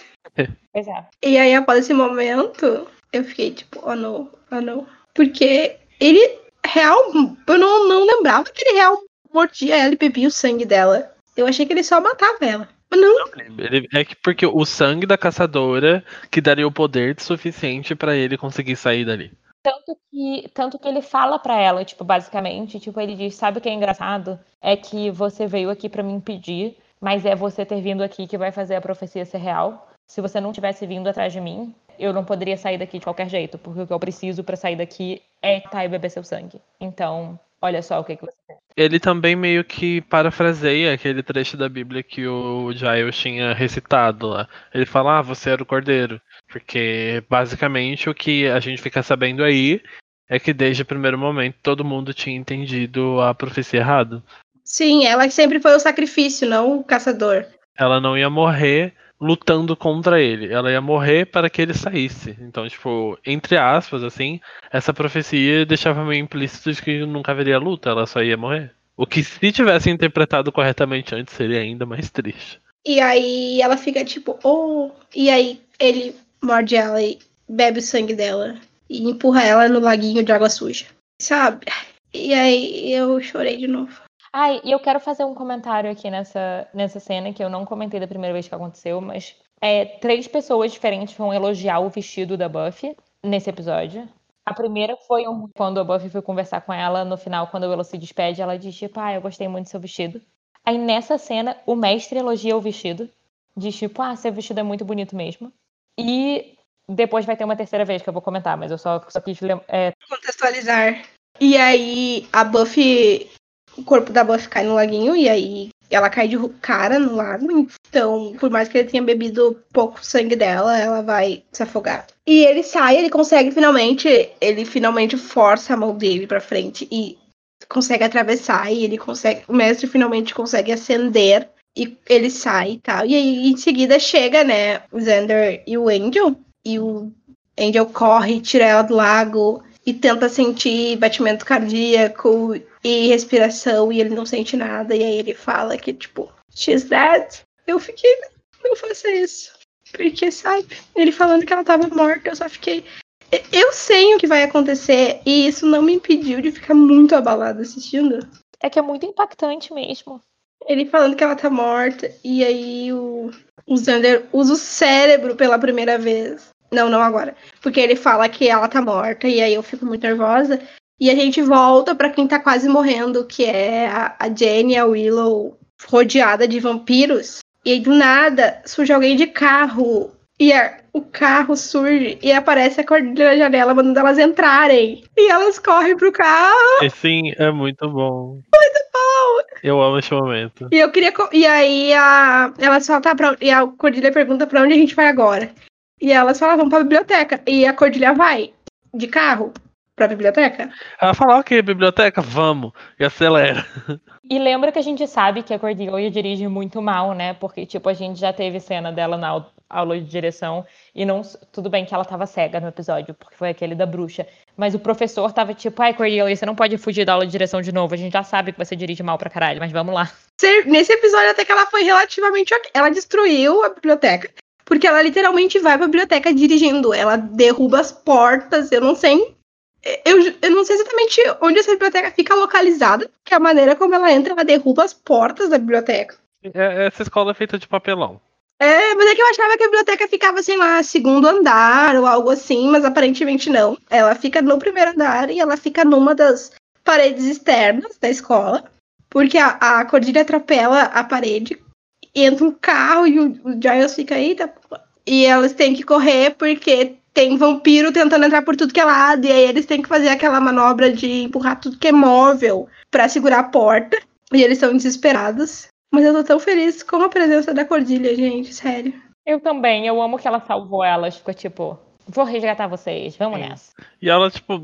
Pois é. E aí, após esse momento, eu fiquei tipo, oh não, oh não. Porque ele, real, eu não, não lembrava que ele real mordia ela e bebia o sangue dela. Eu achei que ele só matava ela. Não. Ele, é que porque o sangue da caçadora que daria o poder suficiente para ele conseguir sair dali. Tanto que, tanto que ele fala para ela, tipo, basicamente, tipo, ele diz, sabe o que é engraçado? É que você veio aqui para me impedir, mas é você ter vindo aqui que vai fazer a profecia ser real. Se você não tivesse vindo atrás de mim, eu não poderia sair daqui de qualquer jeito, porque o que eu preciso para sair daqui é estar e beber seu sangue. Então, olha só o que, que você tem. Ele também meio que parafraseia aquele trecho da Bíblia que o Giles tinha recitado lá. Ele fala, ah, você era o cordeiro. Porque basicamente o que a gente fica sabendo aí é que desde o primeiro momento todo mundo tinha entendido a profecia errado. Sim, ela sempre foi o sacrifício, não o caçador. Ela não ia morrer lutando contra ele. Ela ia morrer para que ele saísse. Então, tipo, entre aspas, assim, essa profecia deixava meio implícito de que nunca haveria luta, ela só ia morrer. O que se tivesse interpretado corretamente antes seria ainda mais triste. E aí ela fica tipo, oh. E aí ele morde ela e bebe o sangue dela. E empurra ela no laguinho de água suja. Sabe? E aí eu chorei de novo. Ai, e eu quero fazer um comentário aqui nessa, nessa cena que eu não comentei da primeira vez que aconteceu, mas é, três pessoas diferentes vão elogiar o vestido da Buffy nesse episódio. A primeira foi um, quando a Buffy foi conversar com ela no final, quando ela se despede, ela diz tipo, ah, eu gostei muito do seu vestido. Aí nessa cena, o mestre elogia o vestido, diz tipo, ah, seu vestido é muito bonito mesmo. E depois vai ter uma terceira vez que eu vou comentar, mas eu só, só quis é... contextualizar. E aí a Buffy o corpo da Buffy cai no laguinho e aí ela cai de cara no lago. Então, por mais que ele tenha bebido pouco sangue dela, ela vai se afogar. E ele sai, ele consegue finalmente, ele finalmente força a mão dele para frente e consegue atravessar e ele consegue, o mestre finalmente consegue acender e ele sai e tal. E aí em seguida chega, né, o Xander e o Angel e o Angel corre, tira ela do lago e tenta sentir batimento cardíaco e respiração e ele não sente nada. E aí ele fala que, tipo, she's dead. Eu fiquei, não faça isso. Porque, sabe, ele falando que ela tava morta, eu só fiquei. Eu sei o que vai acontecer e isso não me impediu de ficar muito abalada assistindo. É que é muito impactante mesmo. Ele falando que ela tá morta e aí o, o Xander usa o cérebro pela primeira vez não, não agora. Porque ele fala que ela tá morta e aí eu fico muito nervosa. E a gente volta para quem tá quase morrendo, que é a, a Jenny, a Willow, rodeada de vampiros. E aí, do nada, surge alguém de carro. E a, o carro surge e aparece a cordilha na janela, mandando elas entrarem. E elas correm pro carro. E sim, é muito bom. Muito bom! Eu amo esse momento. E eu queria. E aí a, elas falam, tá, pra, e a cordilha pergunta pra onde a gente vai agora. E elas falam, vamos pra biblioteca. E a Cordilha vai de carro pra biblioteca. Ela fala, ok, biblioteca, vamos. E acelera. E lembra que a gente sabe que a Cordelia dirige muito mal, né? Porque, tipo, a gente já teve cena dela na aula de direção e não. Tudo bem que ela tava cega no episódio, porque foi aquele da bruxa. Mas o professor tava tipo, ai, Cordelia, você não pode fugir da aula de direção de novo. A gente já sabe que você dirige mal pra caralho, mas vamos lá. Nesse episódio, até que ela foi relativamente. Ela destruiu a biblioteca. Porque ela literalmente vai pra biblioteca dirigindo. Ela derruba as portas. Eu não sei. Eu, eu não sei exatamente onde essa biblioteca fica localizada, que é a maneira como ela entra, ela derruba as portas da biblioteca. É, essa escola é feita de papelão. É, mas é que eu achava que a biblioteca ficava, sei lá, segundo andar ou algo assim, mas aparentemente não. Ela fica no primeiro andar e ela fica numa das paredes externas da escola, porque a, a cordilha atropela a parede entra um carro e o, o Giles fica, eita, e elas têm que correr porque tem vampiro tentando entrar por tudo que é lado, e aí eles têm que fazer aquela manobra de empurrar tudo que é móvel para segurar a porta, e eles são desesperados. Mas eu tô tão feliz com a presença da Cordilha, gente, sério. Eu também, eu amo que ela salvou elas, ficou tipo, Vou resgatar vocês, vamos Sim. nessa. E ela, tipo,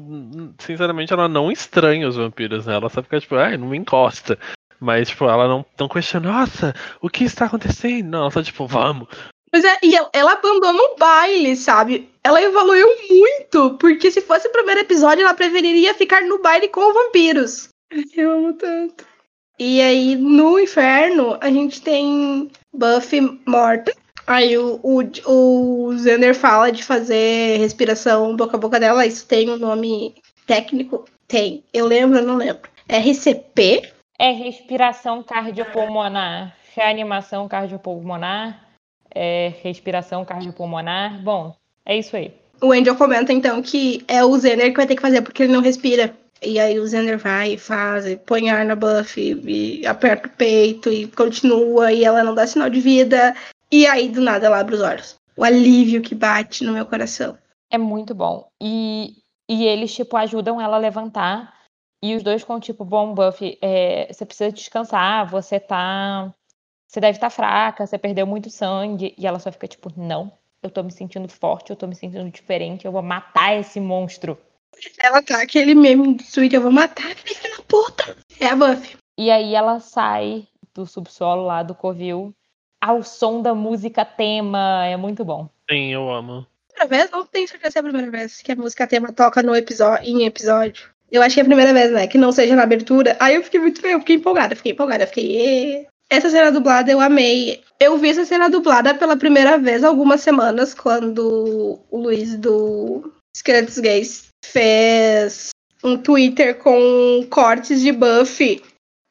sinceramente, ela não estranha os vampiros, né? Ela só fica, tipo, ai, não me encosta. Mas, tipo, ela não, não questiona, nossa, o que está acontecendo? Não, ela só, tipo, vamos. Mas é, e ela, ela abandona um baile, sabe? Ela evoluiu muito, porque se fosse o primeiro episódio, ela preferiria ficar no baile com vampiros. Eu amo tanto. E aí, no inferno, a gente tem Buffy morta. Aí o, o, o Xander fala de fazer respiração boca a boca dela. Isso tem um nome técnico? Tem. Eu lembro, eu não lembro. RCP? É respiração cardiopulmonar, reanimação cardiopulmonar, é respiração cardiopulmonar. Bom, é isso aí. O Angel comenta então que é o Xander que vai ter que fazer porque ele não respira. E aí o Xander vai e faz, e põe ar na Buffy, e aperta o peito e continua, e ela não dá sinal de vida. E aí do nada ela abre os olhos. O alívio que bate no meu coração. É muito bom. E, e eles, tipo, ajudam ela a levantar. E os dois com, tipo, bom, Buffy, é, você precisa descansar, você tá. Você deve estar tá fraca, você perdeu muito sangue. E ela só fica, tipo, não, eu tô me sentindo forte, eu tô me sentindo diferente, eu vou matar esse monstro. Ela tá aquele meme do Twitter, eu vou matar, filha da puta. É a Buffy. E aí ela sai do subsolo lá do Covil ao som da música tema. É muito bom. Sim, eu amo. Primeira vez? Não tenho certeza se é a primeira vez que a música tema toca no episódio, em episódio. Eu acho que é a primeira vez, né? Que não seja na abertura. Aí eu fiquei muito. Eu fiquei empolgada, fiquei empolgada, fiquei. Essa cena dublada eu amei. Eu vi essa cena dublada pela primeira vez algumas semanas, quando o Luiz do Skeletos Gays fez um Twitter com cortes de Buffy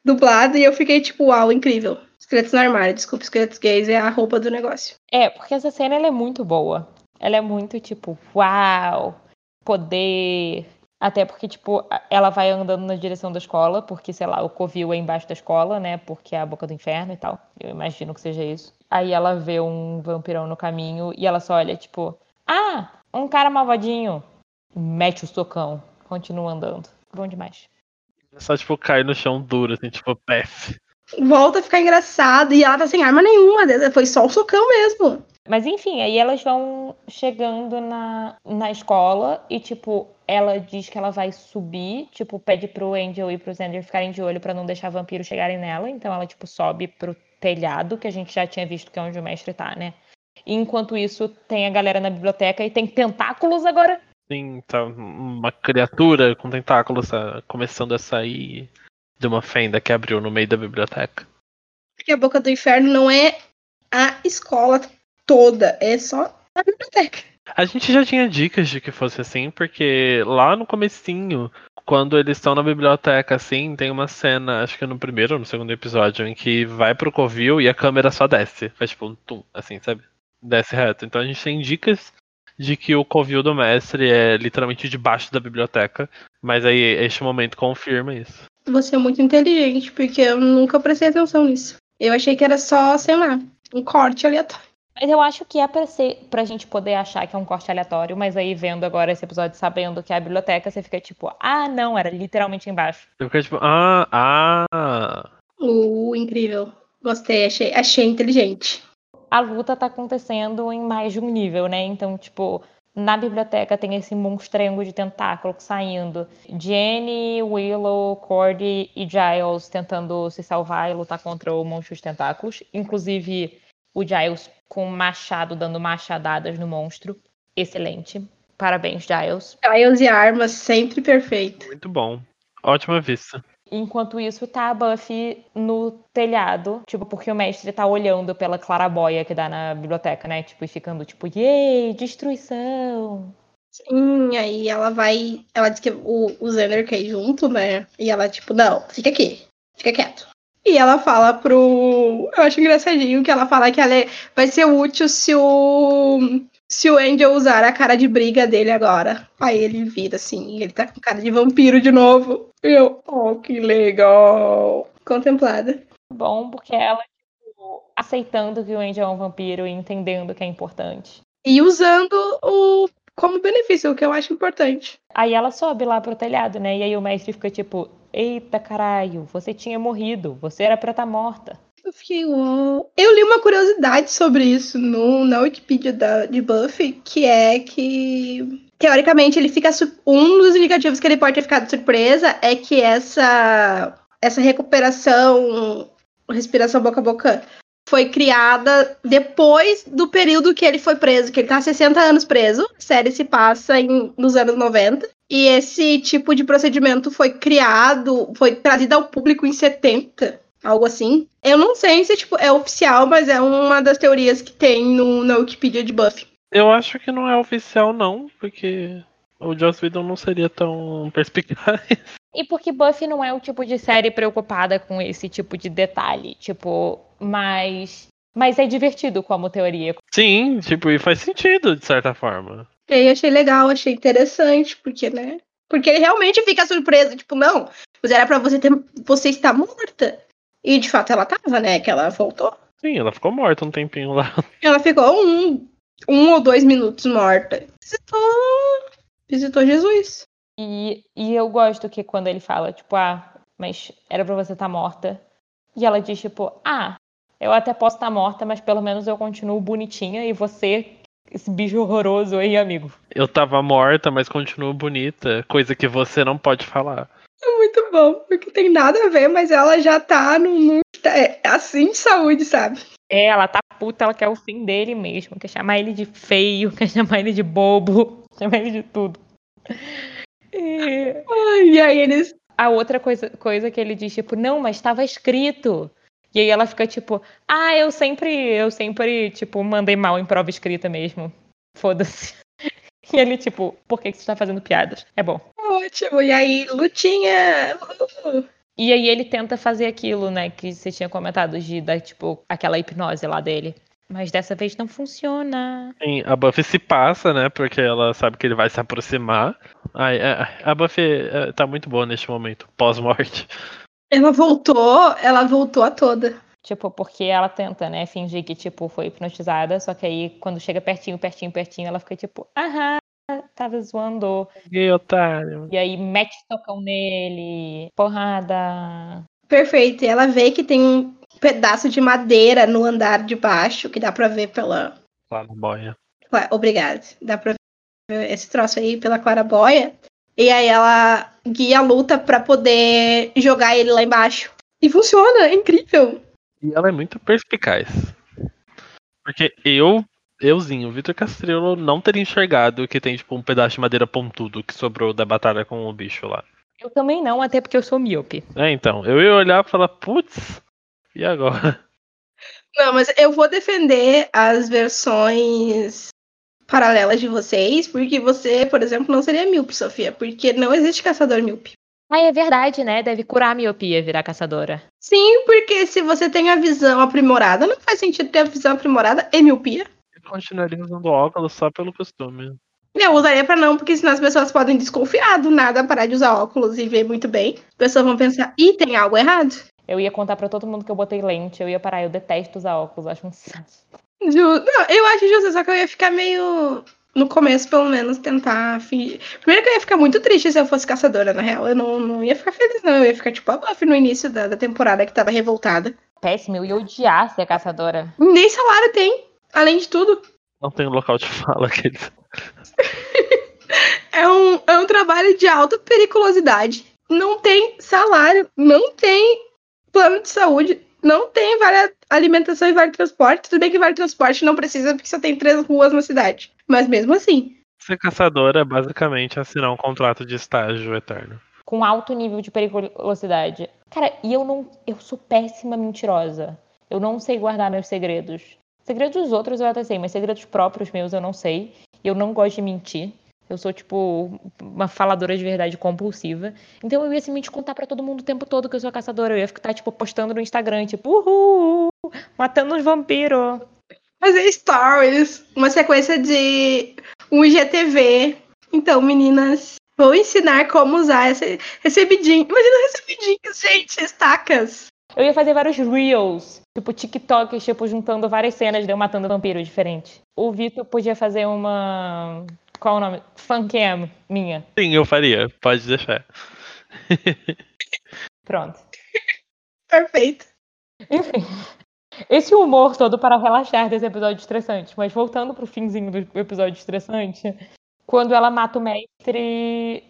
dublado e eu fiquei tipo, uau, incrível. Esqueletos no armário, desculpa, esqueletos gays é a roupa do negócio. É, porque essa cena ela é muito boa. Ela é muito tipo, uau, poder. Até porque, tipo, ela vai andando na direção da escola, porque, sei lá, o Covil é embaixo da escola, né? Porque é a boca do inferno e tal. Eu imagino que seja isso. Aí ela vê um vampirão no caminho e ela só olha, tipo, ah, um cara malvadinho. Mete o socão. Continua andando. Bom demais. Só, tipo, cai no chão duro, assim, tipo, pef. Volta a ficar engraçado e ela tá sem arma nenhuma. Foi só o socão mesmo. Mas enfim, aí elas vão chegando na, na escola e, tipo, ela diz que ela vai subir, tipo, pede pro Angel e pro Xander ficarem de olho para não deixar vampiros chegarem nela. Então ela, tipo, sobe pro telhado, que a gente já tinha visto que é onde o mestre tá, né? E enquanto isso, tem a galera na biblioteca e tem tentáculos agora. Sim, tá uma criatura com tentáculos tá começando a sair de uma fenda que abriu no meio da biblioteca. Porque a boca do inferno não é a escola toda, é só a biblioteca. A gente já tinha dicas de que fosse assim, porque lá no comecinho, quando eles estão na biblioteca, assim, tem uma cena, acho que no primeiro ou no segundo episódio, em que vai pro covil e a câmera só desce. Faz tipo um tum, assim, sabe? Desce reto. Então a gente tem dicas de que o covil do mestre é literalmente debaixo da biblioteca. Mas aí este momento confirma isso. Você é muito inteligente, porque eu nunca prestei atenção nisso. Eu achei que era só, sei lá, um corte aleatório. Mas eu acho que é pra, ser, pra gente poder achar que é um corte aleatório, mas aí vendo agora esse episódio, sabendo que é a biblioteca, você fica tipo, ah, não, era literalmente embaixo. Eu fiquei tipo, ah, ah. Uh, incrível. Gostei, achei, achei inteligente. A luta tá acontecendo em mais de um nível, né? Então, tipo, na biblioteca tem esse monstrengo de tentáculo saindo. Jenny, Willow, Cordy e Giles tentando se salvar e lutar contra o monstro de tentáculos. Inclusive, o Giles com machado dando machadadas no monstro. Excelente. Parabéns, Giles. Giles e armas sempre perfeito. Muito bom. Ótima vista. Enquanto isso, tá a Buffy no telhado, tipo, porque o mestre tá olhando pela clarabóia que dá na biblioteca, né? Tipo, e ficando tipo, yay, destruição. Sim, aí ela vai. Ela diz que o, o Xander quer ir junto, né? E ela, tipo, não, fica aqui, fica quieto. E ela fala pro. Eu acho engraçadinho que ela fala que ela é... vai ser útil se o. Se o Angel usar a cara de briga dele agora. Aí ele vira assim, ele tá com cara de vampiro de novo. Eu, oh, que legal. Contemplada. Bom, porque ela, tipo, aceitando que o Angel é um vampiro e entendendo que é importante. E usando o como benefício, o que eu acho importante. Aí ela sobe lá pro telhado, né? E aí o mestre fica tipo, eita caralho, você tinha morrido, você era pra estar tá morta. Eu fiquei. Eu li uma curiosidade sobre isso no, na Wikipedia da, de Buffy, que é que teoricamente ele fica um dos indicativos que ele pode ter ficado surpresa é que essa essa recuperação respiração boca a boca foi criada depois do período que ele foi preso, que ele tá 60 anos preso. A série se passa em, nos anos 90. E esse tipo de procedimento foi criado, foi trazido ao público em 70, algo assim. Eu não sei se tipo, é oficial, mas é uma das teorias que tem no, na Wikipedia de Buffy. Eu acho que não é oficial, não, porque o Joss Whedon não seria tão perspicaz. E porque Buffy não é o tipo de série preocupada com esse tipo de detalhe. Tipo, mas. Mas é divertido como teoria. Sim, tipo, e faz sentido, de certa forma. E achei legal, achei interessante, porque, né? Porque ele realmente fica surpreso, tipo, não, mas era pra você ter. Você estar morta. E de fato ela tava, né? Que ela voltou. Sim, ela ficou morta um tempinho lá. Ela ficou um, um ou dois minutos morta. Visitou. Visitou Jesus. E, e eu gosto que quando ele fala, tipo, ah, mas era pra você estar tá morta. E ela diz, tipo, ah, eu até posso estar tá morta, mas pelo menos eu continuo bonitinha e você, esse bicho horroroso aí, amigo. Eu tava morta, mas continuo bonita, coisa que você não pode falar. É muito bom, porque tem nada a ver, mas ela já tá no, é, assim de saúde, sabe? É, ela tá puta, ela quer o fim dele mesmo, quer chamar ele de feio, quer chamar ele de bobo, chamar ele de tudo. E... Ai, e aí eles. A outra coisa, coisa que ele diz, tipo, não, mas estava escrito. E aí ela fica tipo, ah, eu sempre, eu sempre, tipo, mandei mal em prova escrita mesmo. Foda-se. E ele, tipo, por que, que você tá fazendo piadas? É bom. Ótimo. E aí, lutinha. E aí ele tenta fazer aquilo, né, que você tinha comentado, de dar, tipo, aquela hipnose lá dele. Mas dessa vez não funciona. Sim, a Buffy se passa, né? Porque ela sabe que ele vai se aproximar. Ai, é, a Buffy é, tá muito boa neste momento, pós-morte. Ela voltou, ela voltou a toda. Tipo, porque ela tenta, né, fingir que, tipo, foi hipnotizada, só que aí, quando chega pertinho, pertinho, pertinho, ela fica tipo, aham, tava zoando. Gay otário. E aí mete tocão nele, porrada. Perfeito, e ela vê que tem um pedaço de madeira no andar de baixo, que dá pra ver pela. Claraboia. Obrigada. Dá pra ver esse troço aí pela claraboia. E aí ela guia a luta para poder jogar ele lá embaixo. E funciona, é incrível. E ela é muito perspicaz. Porque eu, euzinho, Vitor Castrelo, não teria enxergado que tem tipo um pedaço de madeira pontudo que sobrou da batalha com o bicho lá. Eu também não, até porque eu sou míope. É, então. Eu ia olhar e falar, putz, e agora? Não, mas eu vou defender as versões paralelas de vocês, porque você, por exemplo, não seria míope, Sofia, porque não existe caçador míope. Ah, é verdade, né? Deve curar a miopia virar caçadora. Sim, porque se você tem a visão aprimorada, não faz sentido ter a visão aprimorada e miopia. Eu continuaria usando óculos só pelo costume. Eu usaria pra não, porque senão as pessoas podem desconfiar do nada, parar de usar óculos e ver muito bem. As pessoas vão pensar, ih, tem algo errado. Eu ia contar para todo mundo que eu botei lente, eu ia parar, eu detesto usar óculos, acho um saco. Não, eu acho justo, só que eu ia ficar meio. No começo, pelo menos, tentar fingir. Primeiro que eu ia ficar muito triste se eu fosse caçadora, na real. Eu não, não ia ficar feliz, não. Eu ia ficar tipo a Buffy no início da, da temporada que tava revoltada. Péssimo, eu ia odiar ser caçadora. Nem salário tem, além de tudo. Não tem local de fala, aqueles. é, um, é um trabalho de alta periculosidade. Não tem salário, não tem plano de saúde, não tem vale alimentação e vale transporte. Tudo bem que vale transporte não precisa porque só tem três ruas na cidade. Mas mesmo assim. Ser caçadora é basicamente assinar um contrato de estágio eterno. Com alto nível de periculosidade. Cara, e eu não. Eu sou péssima mentirosa. Eu não sei guardar meus segredos. Segredos dos outros eu até sei, mas segredos próprios meus eu não sei. Eu não gosto de mentir. Eu sou, tipo, uma faladora de verdade compulsiva. Então eu ia simplesmente contar para todo mundo o tempo todo que eu sou caçadora. Eu ia ficar, tipo, postando no Instagram, tipo, uhul, matando os vampiros. Fazer stories, uma sequência de um IGTV. Então, meninas, vou ensinar como usar esse recebidinho. Imagina recebidinho, gente, estacas. Eu ia fazer vários reels, tipo TikTok, tipo, juntando várias cenas de eu matando vampiros diferentes. O Vitor podia fazer uma qual o nome? Fancam minha. Sim, eu faria. Pode deixar. Pronto. Perfeito. Enfim. Esse humor todo para relaxar desse episódio estressante. Mas voltando pro finzinho do episódio estressante, quando ela mata o mestre,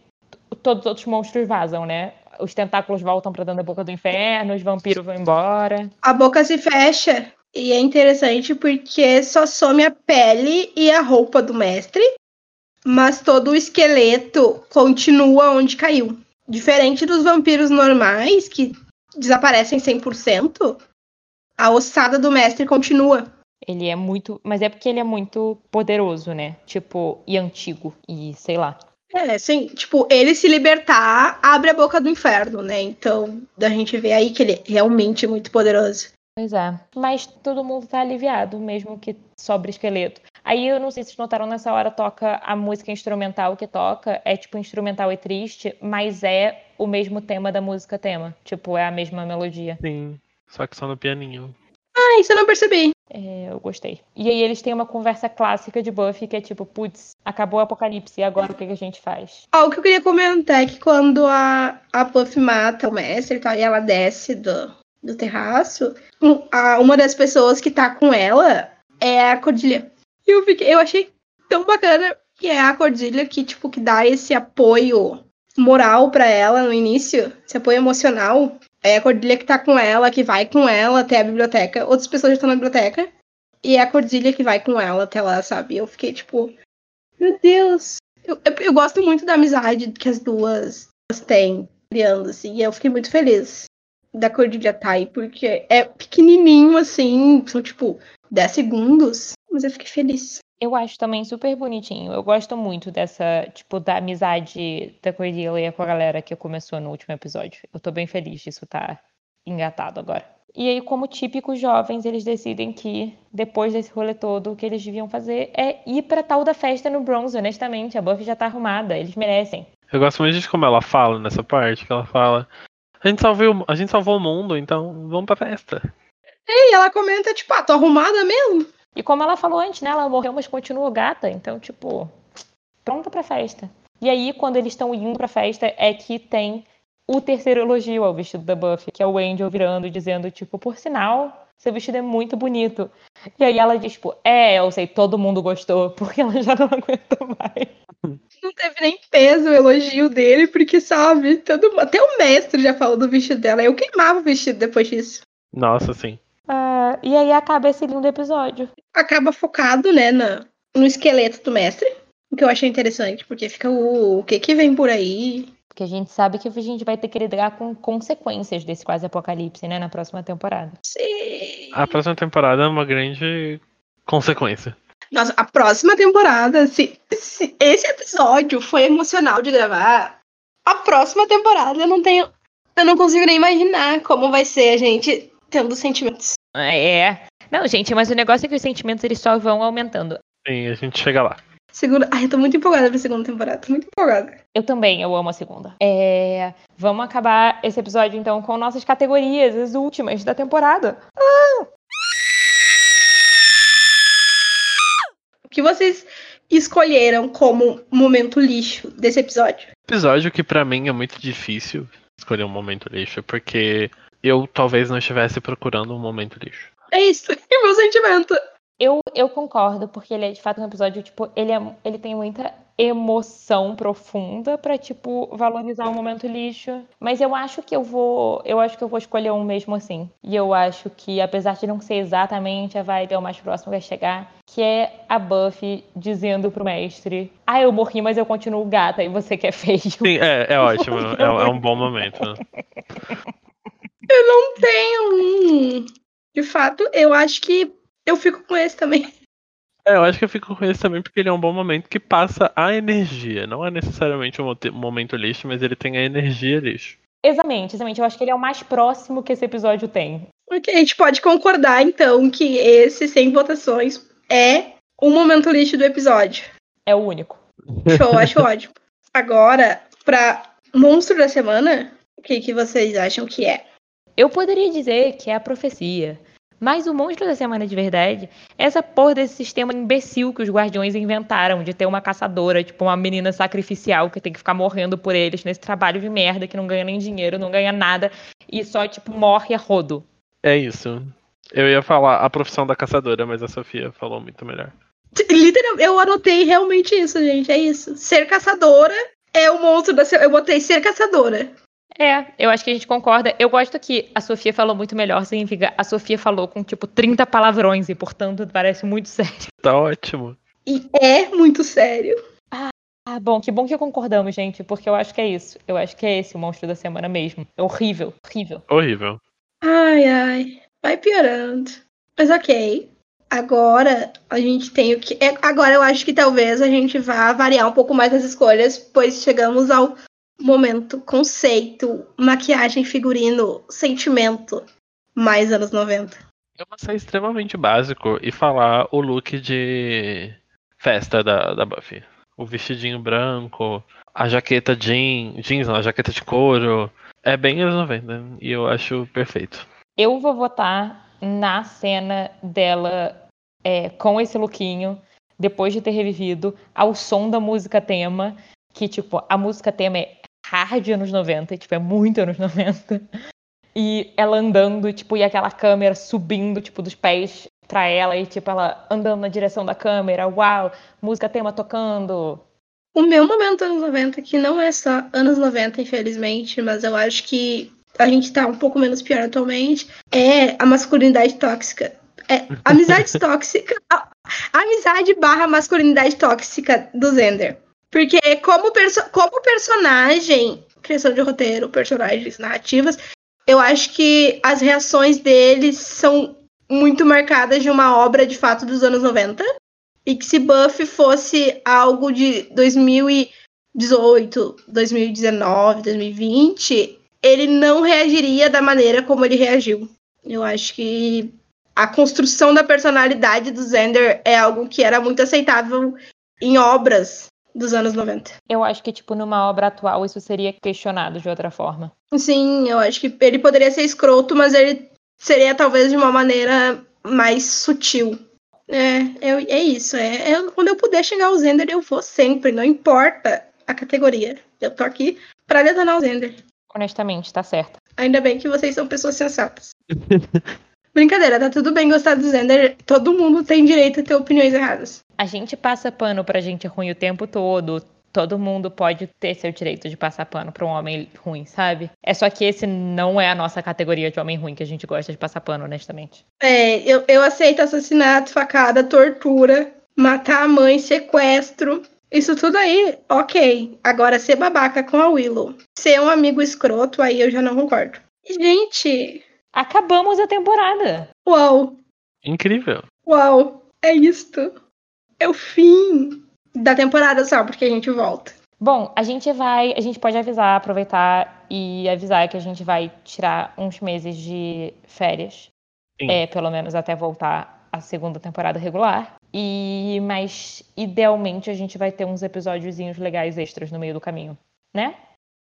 todos os outros monstros vazam, né? Os tentáculos voltam pra dentro da boca do inferno, os vampiros vão embora. A boca se fecha. E é interessante porque só some a pele e a roupa do mestre, mas todo o esqueleto continua onde caiu. Diferente dos vampiros normais, que desaparecem 100%, a ossada do mestre continua. Ele é muito. Mas é porque ele é muito poderoso, né? Tipo, e antigo. E sei lá. É, sim, tipo, ele se libertar abre a boca do inferno, né? Então, a gente vê aí que ele é realmente muito poderoso. Pois é. Mas todo mundo tá aliviado, mesmo que sobre esqueleto. Aí eu não sei se vocês notaram, nessa hora toca a música instrumental que toca. É tipo instrumental e triste, mas é o mesmo tema da música tema. Tipo, é a mesma melodia. Sim, só que só no pianinho. Ah, isso eu não percebi. É, eu gostei. E aí eles têm uma conversa clássica de Buffy que é tipo, putz, acabou o apocalipse, e agora o que, que a gente faz? Ah, o que eu queria comentar é que quando a, a Buffy mata o mestre e tal, e ela desce do, do terraço, um- a- uma das pessoas que tá com ela é a Cordilha. Eu, fiquei, eu achei tão bacana que é a Cordilha que, tipo, que dá esse apoio moral pra ela no início, esse apoio emocional. É a Cordilha que tá com ela, que vai com ela até a biblioteca. Outras pessoas já estão na biblioteca. E é a Cordilha que vai com ela até lá, sabe? Eu fiquei, tipo, meu Deus. Eu, eu, eu gosto muito da amizade que as duas têm criando, assim. E eu fiquei muito feliz da Cordilha aí, porque é pequenininho, assim, são tipo 10 segundos, mas eu fiquei feliz. Eu acho também super bonitinho. Eu gosto muito dessa, tipo, da amizade da Cordelia com a galera que começou no último episódio. Eu tô bem feliz disso tá engatado agora. E aí, como típicos jovens, eles decidem que, depois desse rolê todo, o que eles deviam fazer é ir pra tal da festa no Bronze, honestamente. A Buffy já tá arrumada, eles merecem. Eu gosto muito de como ela fala nessa parte, que ela fala. A gente salvou, a gente salvou o mundo, então vamos pra festa. E ela comenta, tipo, ah, tô arrumada mesmo? E como ela falou antes, né? Ela morreu, mas continua gata. Então, tipo, pronta pra festa. E aí, quando eles estão indo pra festa, é que tem o terceiro elogio ao vestido da Buffy, que é o Angel virando e dizendo, tipo, por sinal, seu vestido é muito bonito. E aí ela diz, tipo, é, eu sei, todo mundo gostou, porque ela já não aguenta mais. Não teve nem peso o elogio dele, porque, sabe, todo, até o mestre já falou do vestido dela. Eu queimava o vestido depois disso. Nossa, sim. Ah, e aí acaba esse lindo episódio. Acaba focado, né, na, no esqueleto do mestre. O que eu achei interessante, porque fica o, o que que vem por aí. Porque a gente sabe que a gente vai ter que lidar com consequências desse quase apocalipse, né, na próxima temporada. Sim. A próxima temporada é uma grande consequência. Nossa, a próxima temporada, se, se esse episódio foi emocional de gravar, a próxima temporada eu não tenho. Eu não consigo nem imaginar como vai ser a gente tendo sentimentos. É. Não, gente, mas o negócio é que os sentimentos eles só vão aumentando. Sim, a gente chega lá. Segunda. Ai, eu tô muito empolgada pra segunda temporada. Tô muito empolgada. Eu também, eu amo a segunda. É, Vamos acabar esse episódio, então, com nossas categorias, as últimas da temporada. O que vocês escolheram como momento lixo desse episódio? Episódio que pra mim é muito difícil escolher um momento lixo, porque eu talvez não estivesse procurando um momento lixo. É isso. O meu sentimento. Eu, eu concordo, porque ele é de fato um episódio, tipo, ele, é, ele tem muita emoção profunda pra, tipo, valorizar o momento lixo. Mas eu acho que eu vou. Eu acho que eu vou escolher um mesmo assim. E eu acho que, apesar de não ser exatamente a vibe, é o mais próximo que vai chegar. Que é a Buffy dizendo pro mestre: Ah, eu morri, mas eu continuo gata e você que é feio. Sim, é, é ótimo. É, é um bom momento. né? Eu não tenho um. De fato, eu acho que eu fico com esse também. É, eu acho que eu fico com esse também porque ele é um bom momento que passa a energia. Não é necessariamente um momento lixo, mas ele tem a energia lixo. Exatamente, exatamente. Eu acho que ele é o mais próximo que esse episódio tem. Porque a gente pode concordar, então, que esse, sem votações, é o momento lixo do episódio. É o único. Show, acho ótimo. Agora, pra monstro da semana, o que, que vocês acham que é? Eu poderia dizer que é a profecia. Mas o monstro da semana de verdade é essa porra desse sistema imbecil que os guardiões inventaram de ter uma caçadora, tipo uma menina sacrificial que tem que ficar morrendo por eles nesse trabalho de merda que não ganha nem dinheiro, não ganha nada e só, tipo, morre a rodo. É isso. Eu ia falar a profissão da caçadora, mas a Sofia falou muito melhor. Literalmente, eu anotei realmente isso, gente. É isso. Ser caçadora é o monstro da. Eu botei ser caçadora. É, eu acho que a gente concorda. Eu gosto que a Sofia falou muito melhor, significa a Sofia falou com tipo 30 palavrões e, portanto, parece muito sério. Tá ótimo. E é muito sério. Ah, bom, que bom que concordamos, gente, porque eu acho que é isso. Eu acho que é esse o monstro da semana mesmo. É horrível, horrível. Horrível. Ai, ai. Vai piorando. Mas ok. Agora a gente tem o que. é, Agora eu acho que talvez a gente vá variar um pouco mais as escolhas, pois chegamos ao momento conceito, maquiagem, figurino, sentimento, mais anos 90. Eu vou ser extremamente básico e falar o look de festa da, da Buffy. O vestidinho branco, a jaqueta jean, jeans, não, a jaqueta de couro. É bem anos 90 e eu acho perfeito. Eu vou votar na cena dela é, com esse lookinho, depois de ter revivido, ao som da música tema, que, tipo, a música tema é hard anos 90, tipo, é muito anos 90. E ela andando, tipo, e aquela câmera subindo, tipo, dos pés pra ela, e, tipo, ela andando na direção da câmera, uau, música tema tocando. O meu momento anos 90, que não é só anos 90, infelizmente, mas eu acho que a gente tá um pouco menos pior atualmente, é a masculinidade tóxica. É amizade tóxica. A, amizade barra masculinidade tóxica do Zender. Porque como, perso como personagem, criação de roteiro, personagens, narrativas, eu acho que as reações deles são muito marcadas de uma obra de fato dos anos 90. E que se Buffy fosse algo de 2018, 2019, 2020, ele não reagiria da maneira como ele reagiu. Eu acho que a construção da personalidade do Zender é algo que era muito aceitável em obras dos anos 90. Eu acho que, tipo, numa obra atual isso seria questionado de outra forma. Sim, eu acho que ele poderia ser escroto, mas ele seria talvez de uma maneira mais sutil. É, eu, é isso. É, é- quando eu puder chegar ao Zender, eu vou sempre, não importa a categoria. Eu tô aqui pra detonar o Zender. Honestamente, tá certo. Ainda bem que vocês são pessoas sensatas. Brincadeira, tá tudo bem gostar do Zender. Todo mundo tem direito a ter opiniões erradas. A gente passa pano pra gente ruim o tempo todo. Todo mundo pode ter seu direito de passar pano pra um homem ruim, sabe? É só que esse não é a nossa categoria de homem ruim que a gente gosta de passar pano, honestamente. É, eu, eu aceito assassinato, facada, tortura, matar a mãe, sequestro. Isso tudo aí, ok. Agora, ser babaca com a Willow, ser um amigo escroto, aí eu já não concordo. Gente, Acabamos a temporada. uau, Incrível. uau, é isto. É o fim da temporada só, porque a gente volta. Bom, a gente vai, a gente pode avisar, aproveitar e avisar que a gente vai tirar uns meses de férias, Sim. é, pelo menos até voltar a segunda temporada regular. E mas idealmente a gente vai ter uns episódiozinhos legais extras no meio do caminho, né?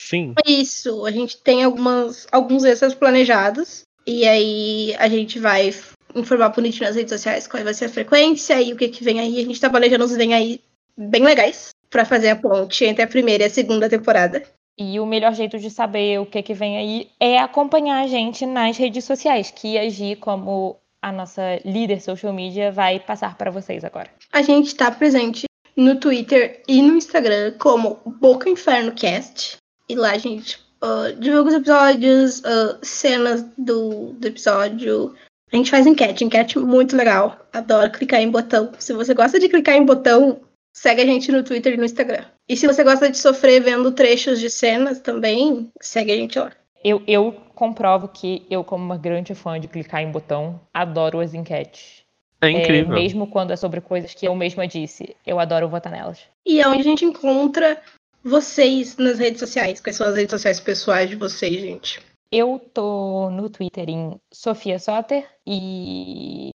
Sim. Isso, a gente tem algumas, alguns extras planejados. E aí a gente vai informar bonitinho nas redes sociais qual vai ser a frequência e o que, que vem aí. A gente tá planejando os vem aí bem legais pra fazer a ponte entre a primeira e a segunda temporada. E o melhor jeito de saber o que, que vem aí é acompanhar a gente nas redes sociais, que agir como a nossa líder social media vai passar para vocês agora. A gente tá presente no Twitter e no Instagram como Boca Inferno Cast. E lá a gente ah, divulga os episódios, ah, cenas do, do episódio. A gente faz enquete, enquete muito legal. Adoro clicar em botão. Se você gosta de clicar em botão, segue a gente no Twitter e no Instagram. E se você gosta de sofrer vendo trechos de cenas também, segue a gente lá. Eu, eu comprovo que eu, como uma grande fã de clicar em botão, adoro as enquetes. É É, incrível. mesmo quando é sobre coisas que eu mesma disse, eu adoro votar nelas. E é onde a gente encontra vocês nas redes sociais. Quais são as redes sociais pessoais de vocês, gente? Eu tô no Twitter em Sofia Soter e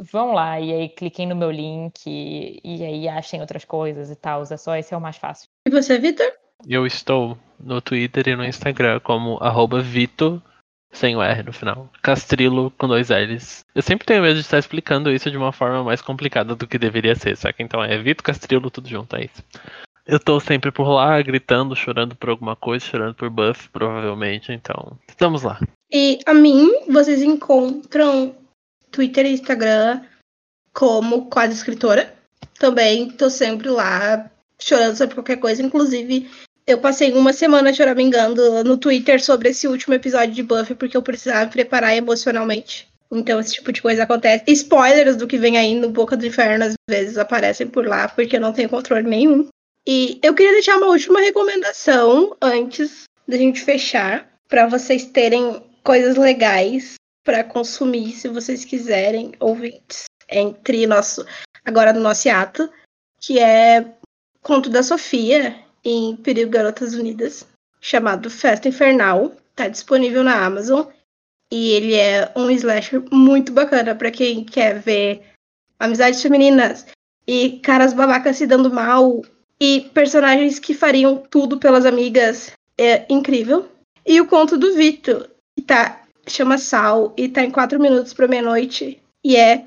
vão lá e aí cliquem no meu link e aí achem outras coisas e tal. É só esse é o mais fácil. E você, Vitor? Eu estou no Twitter e no Instagram como arroba Vito, sem o R no final. Castrilo com dois L's. Eu sempre tenho medo de estar explicando isso de uma forma mais complicada do que deveria ser, saca? Então é Vito Castrilo, tudo junto, é isso. Eu tô sempre por lá, gritando, chorando por alguma coisa, chorando por buff, provavelmente, então. Estamos lá. E a mim, vocês encontram Twitter e Instagram como quase escritora. Também tô sempre lá chorando sobre qualquer coisa. Inclusive, eu passei uma semana choramingando no Twitter sobre esse último episódio de Buffy, porque eu precisava me preparar emocionalmente. Então, esse tipo de coisa acontece. Spoilers do que vem aí no Boca do Inferno às vezes aparecem por lá, porque eu não tenho controle nenhum. E eu queria deixar uma última recomendação antes da gente fechar, para vocês terem coisas legais para consumir, se vocês quiserem, ouvintes, entre nosso agora no nosso ato, que é Conto da Sofia em Perigo Garotas Unidas, chamado Festa Infernal, tá disponível na Amazon. E ele é um slasher muito bacana para quem quer ver amizades femininas e caras babacas se dando mal e personagens que fariam tudo pelas amigas. É incrível. E o conto do Vito, que tá, chama Sal e tá em quatro minutos para meia-noite. E é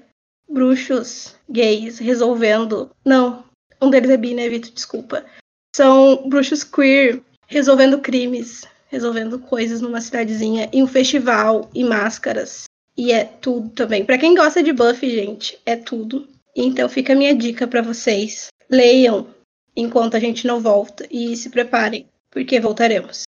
bruxos gays resolvendo. Não, um deles é bi, né, Vito? Desculpa. São bruxos queer resolvendo crimes, resolvendo coisas numa cidadezinha, em um festival, e máscaras. E é tudo também. Para quem gosta de Buffy, gente, é tudo. Então fica a minha dica para vocês. Leiam enquanto a gente não volta e se preparem, porque voltaremos.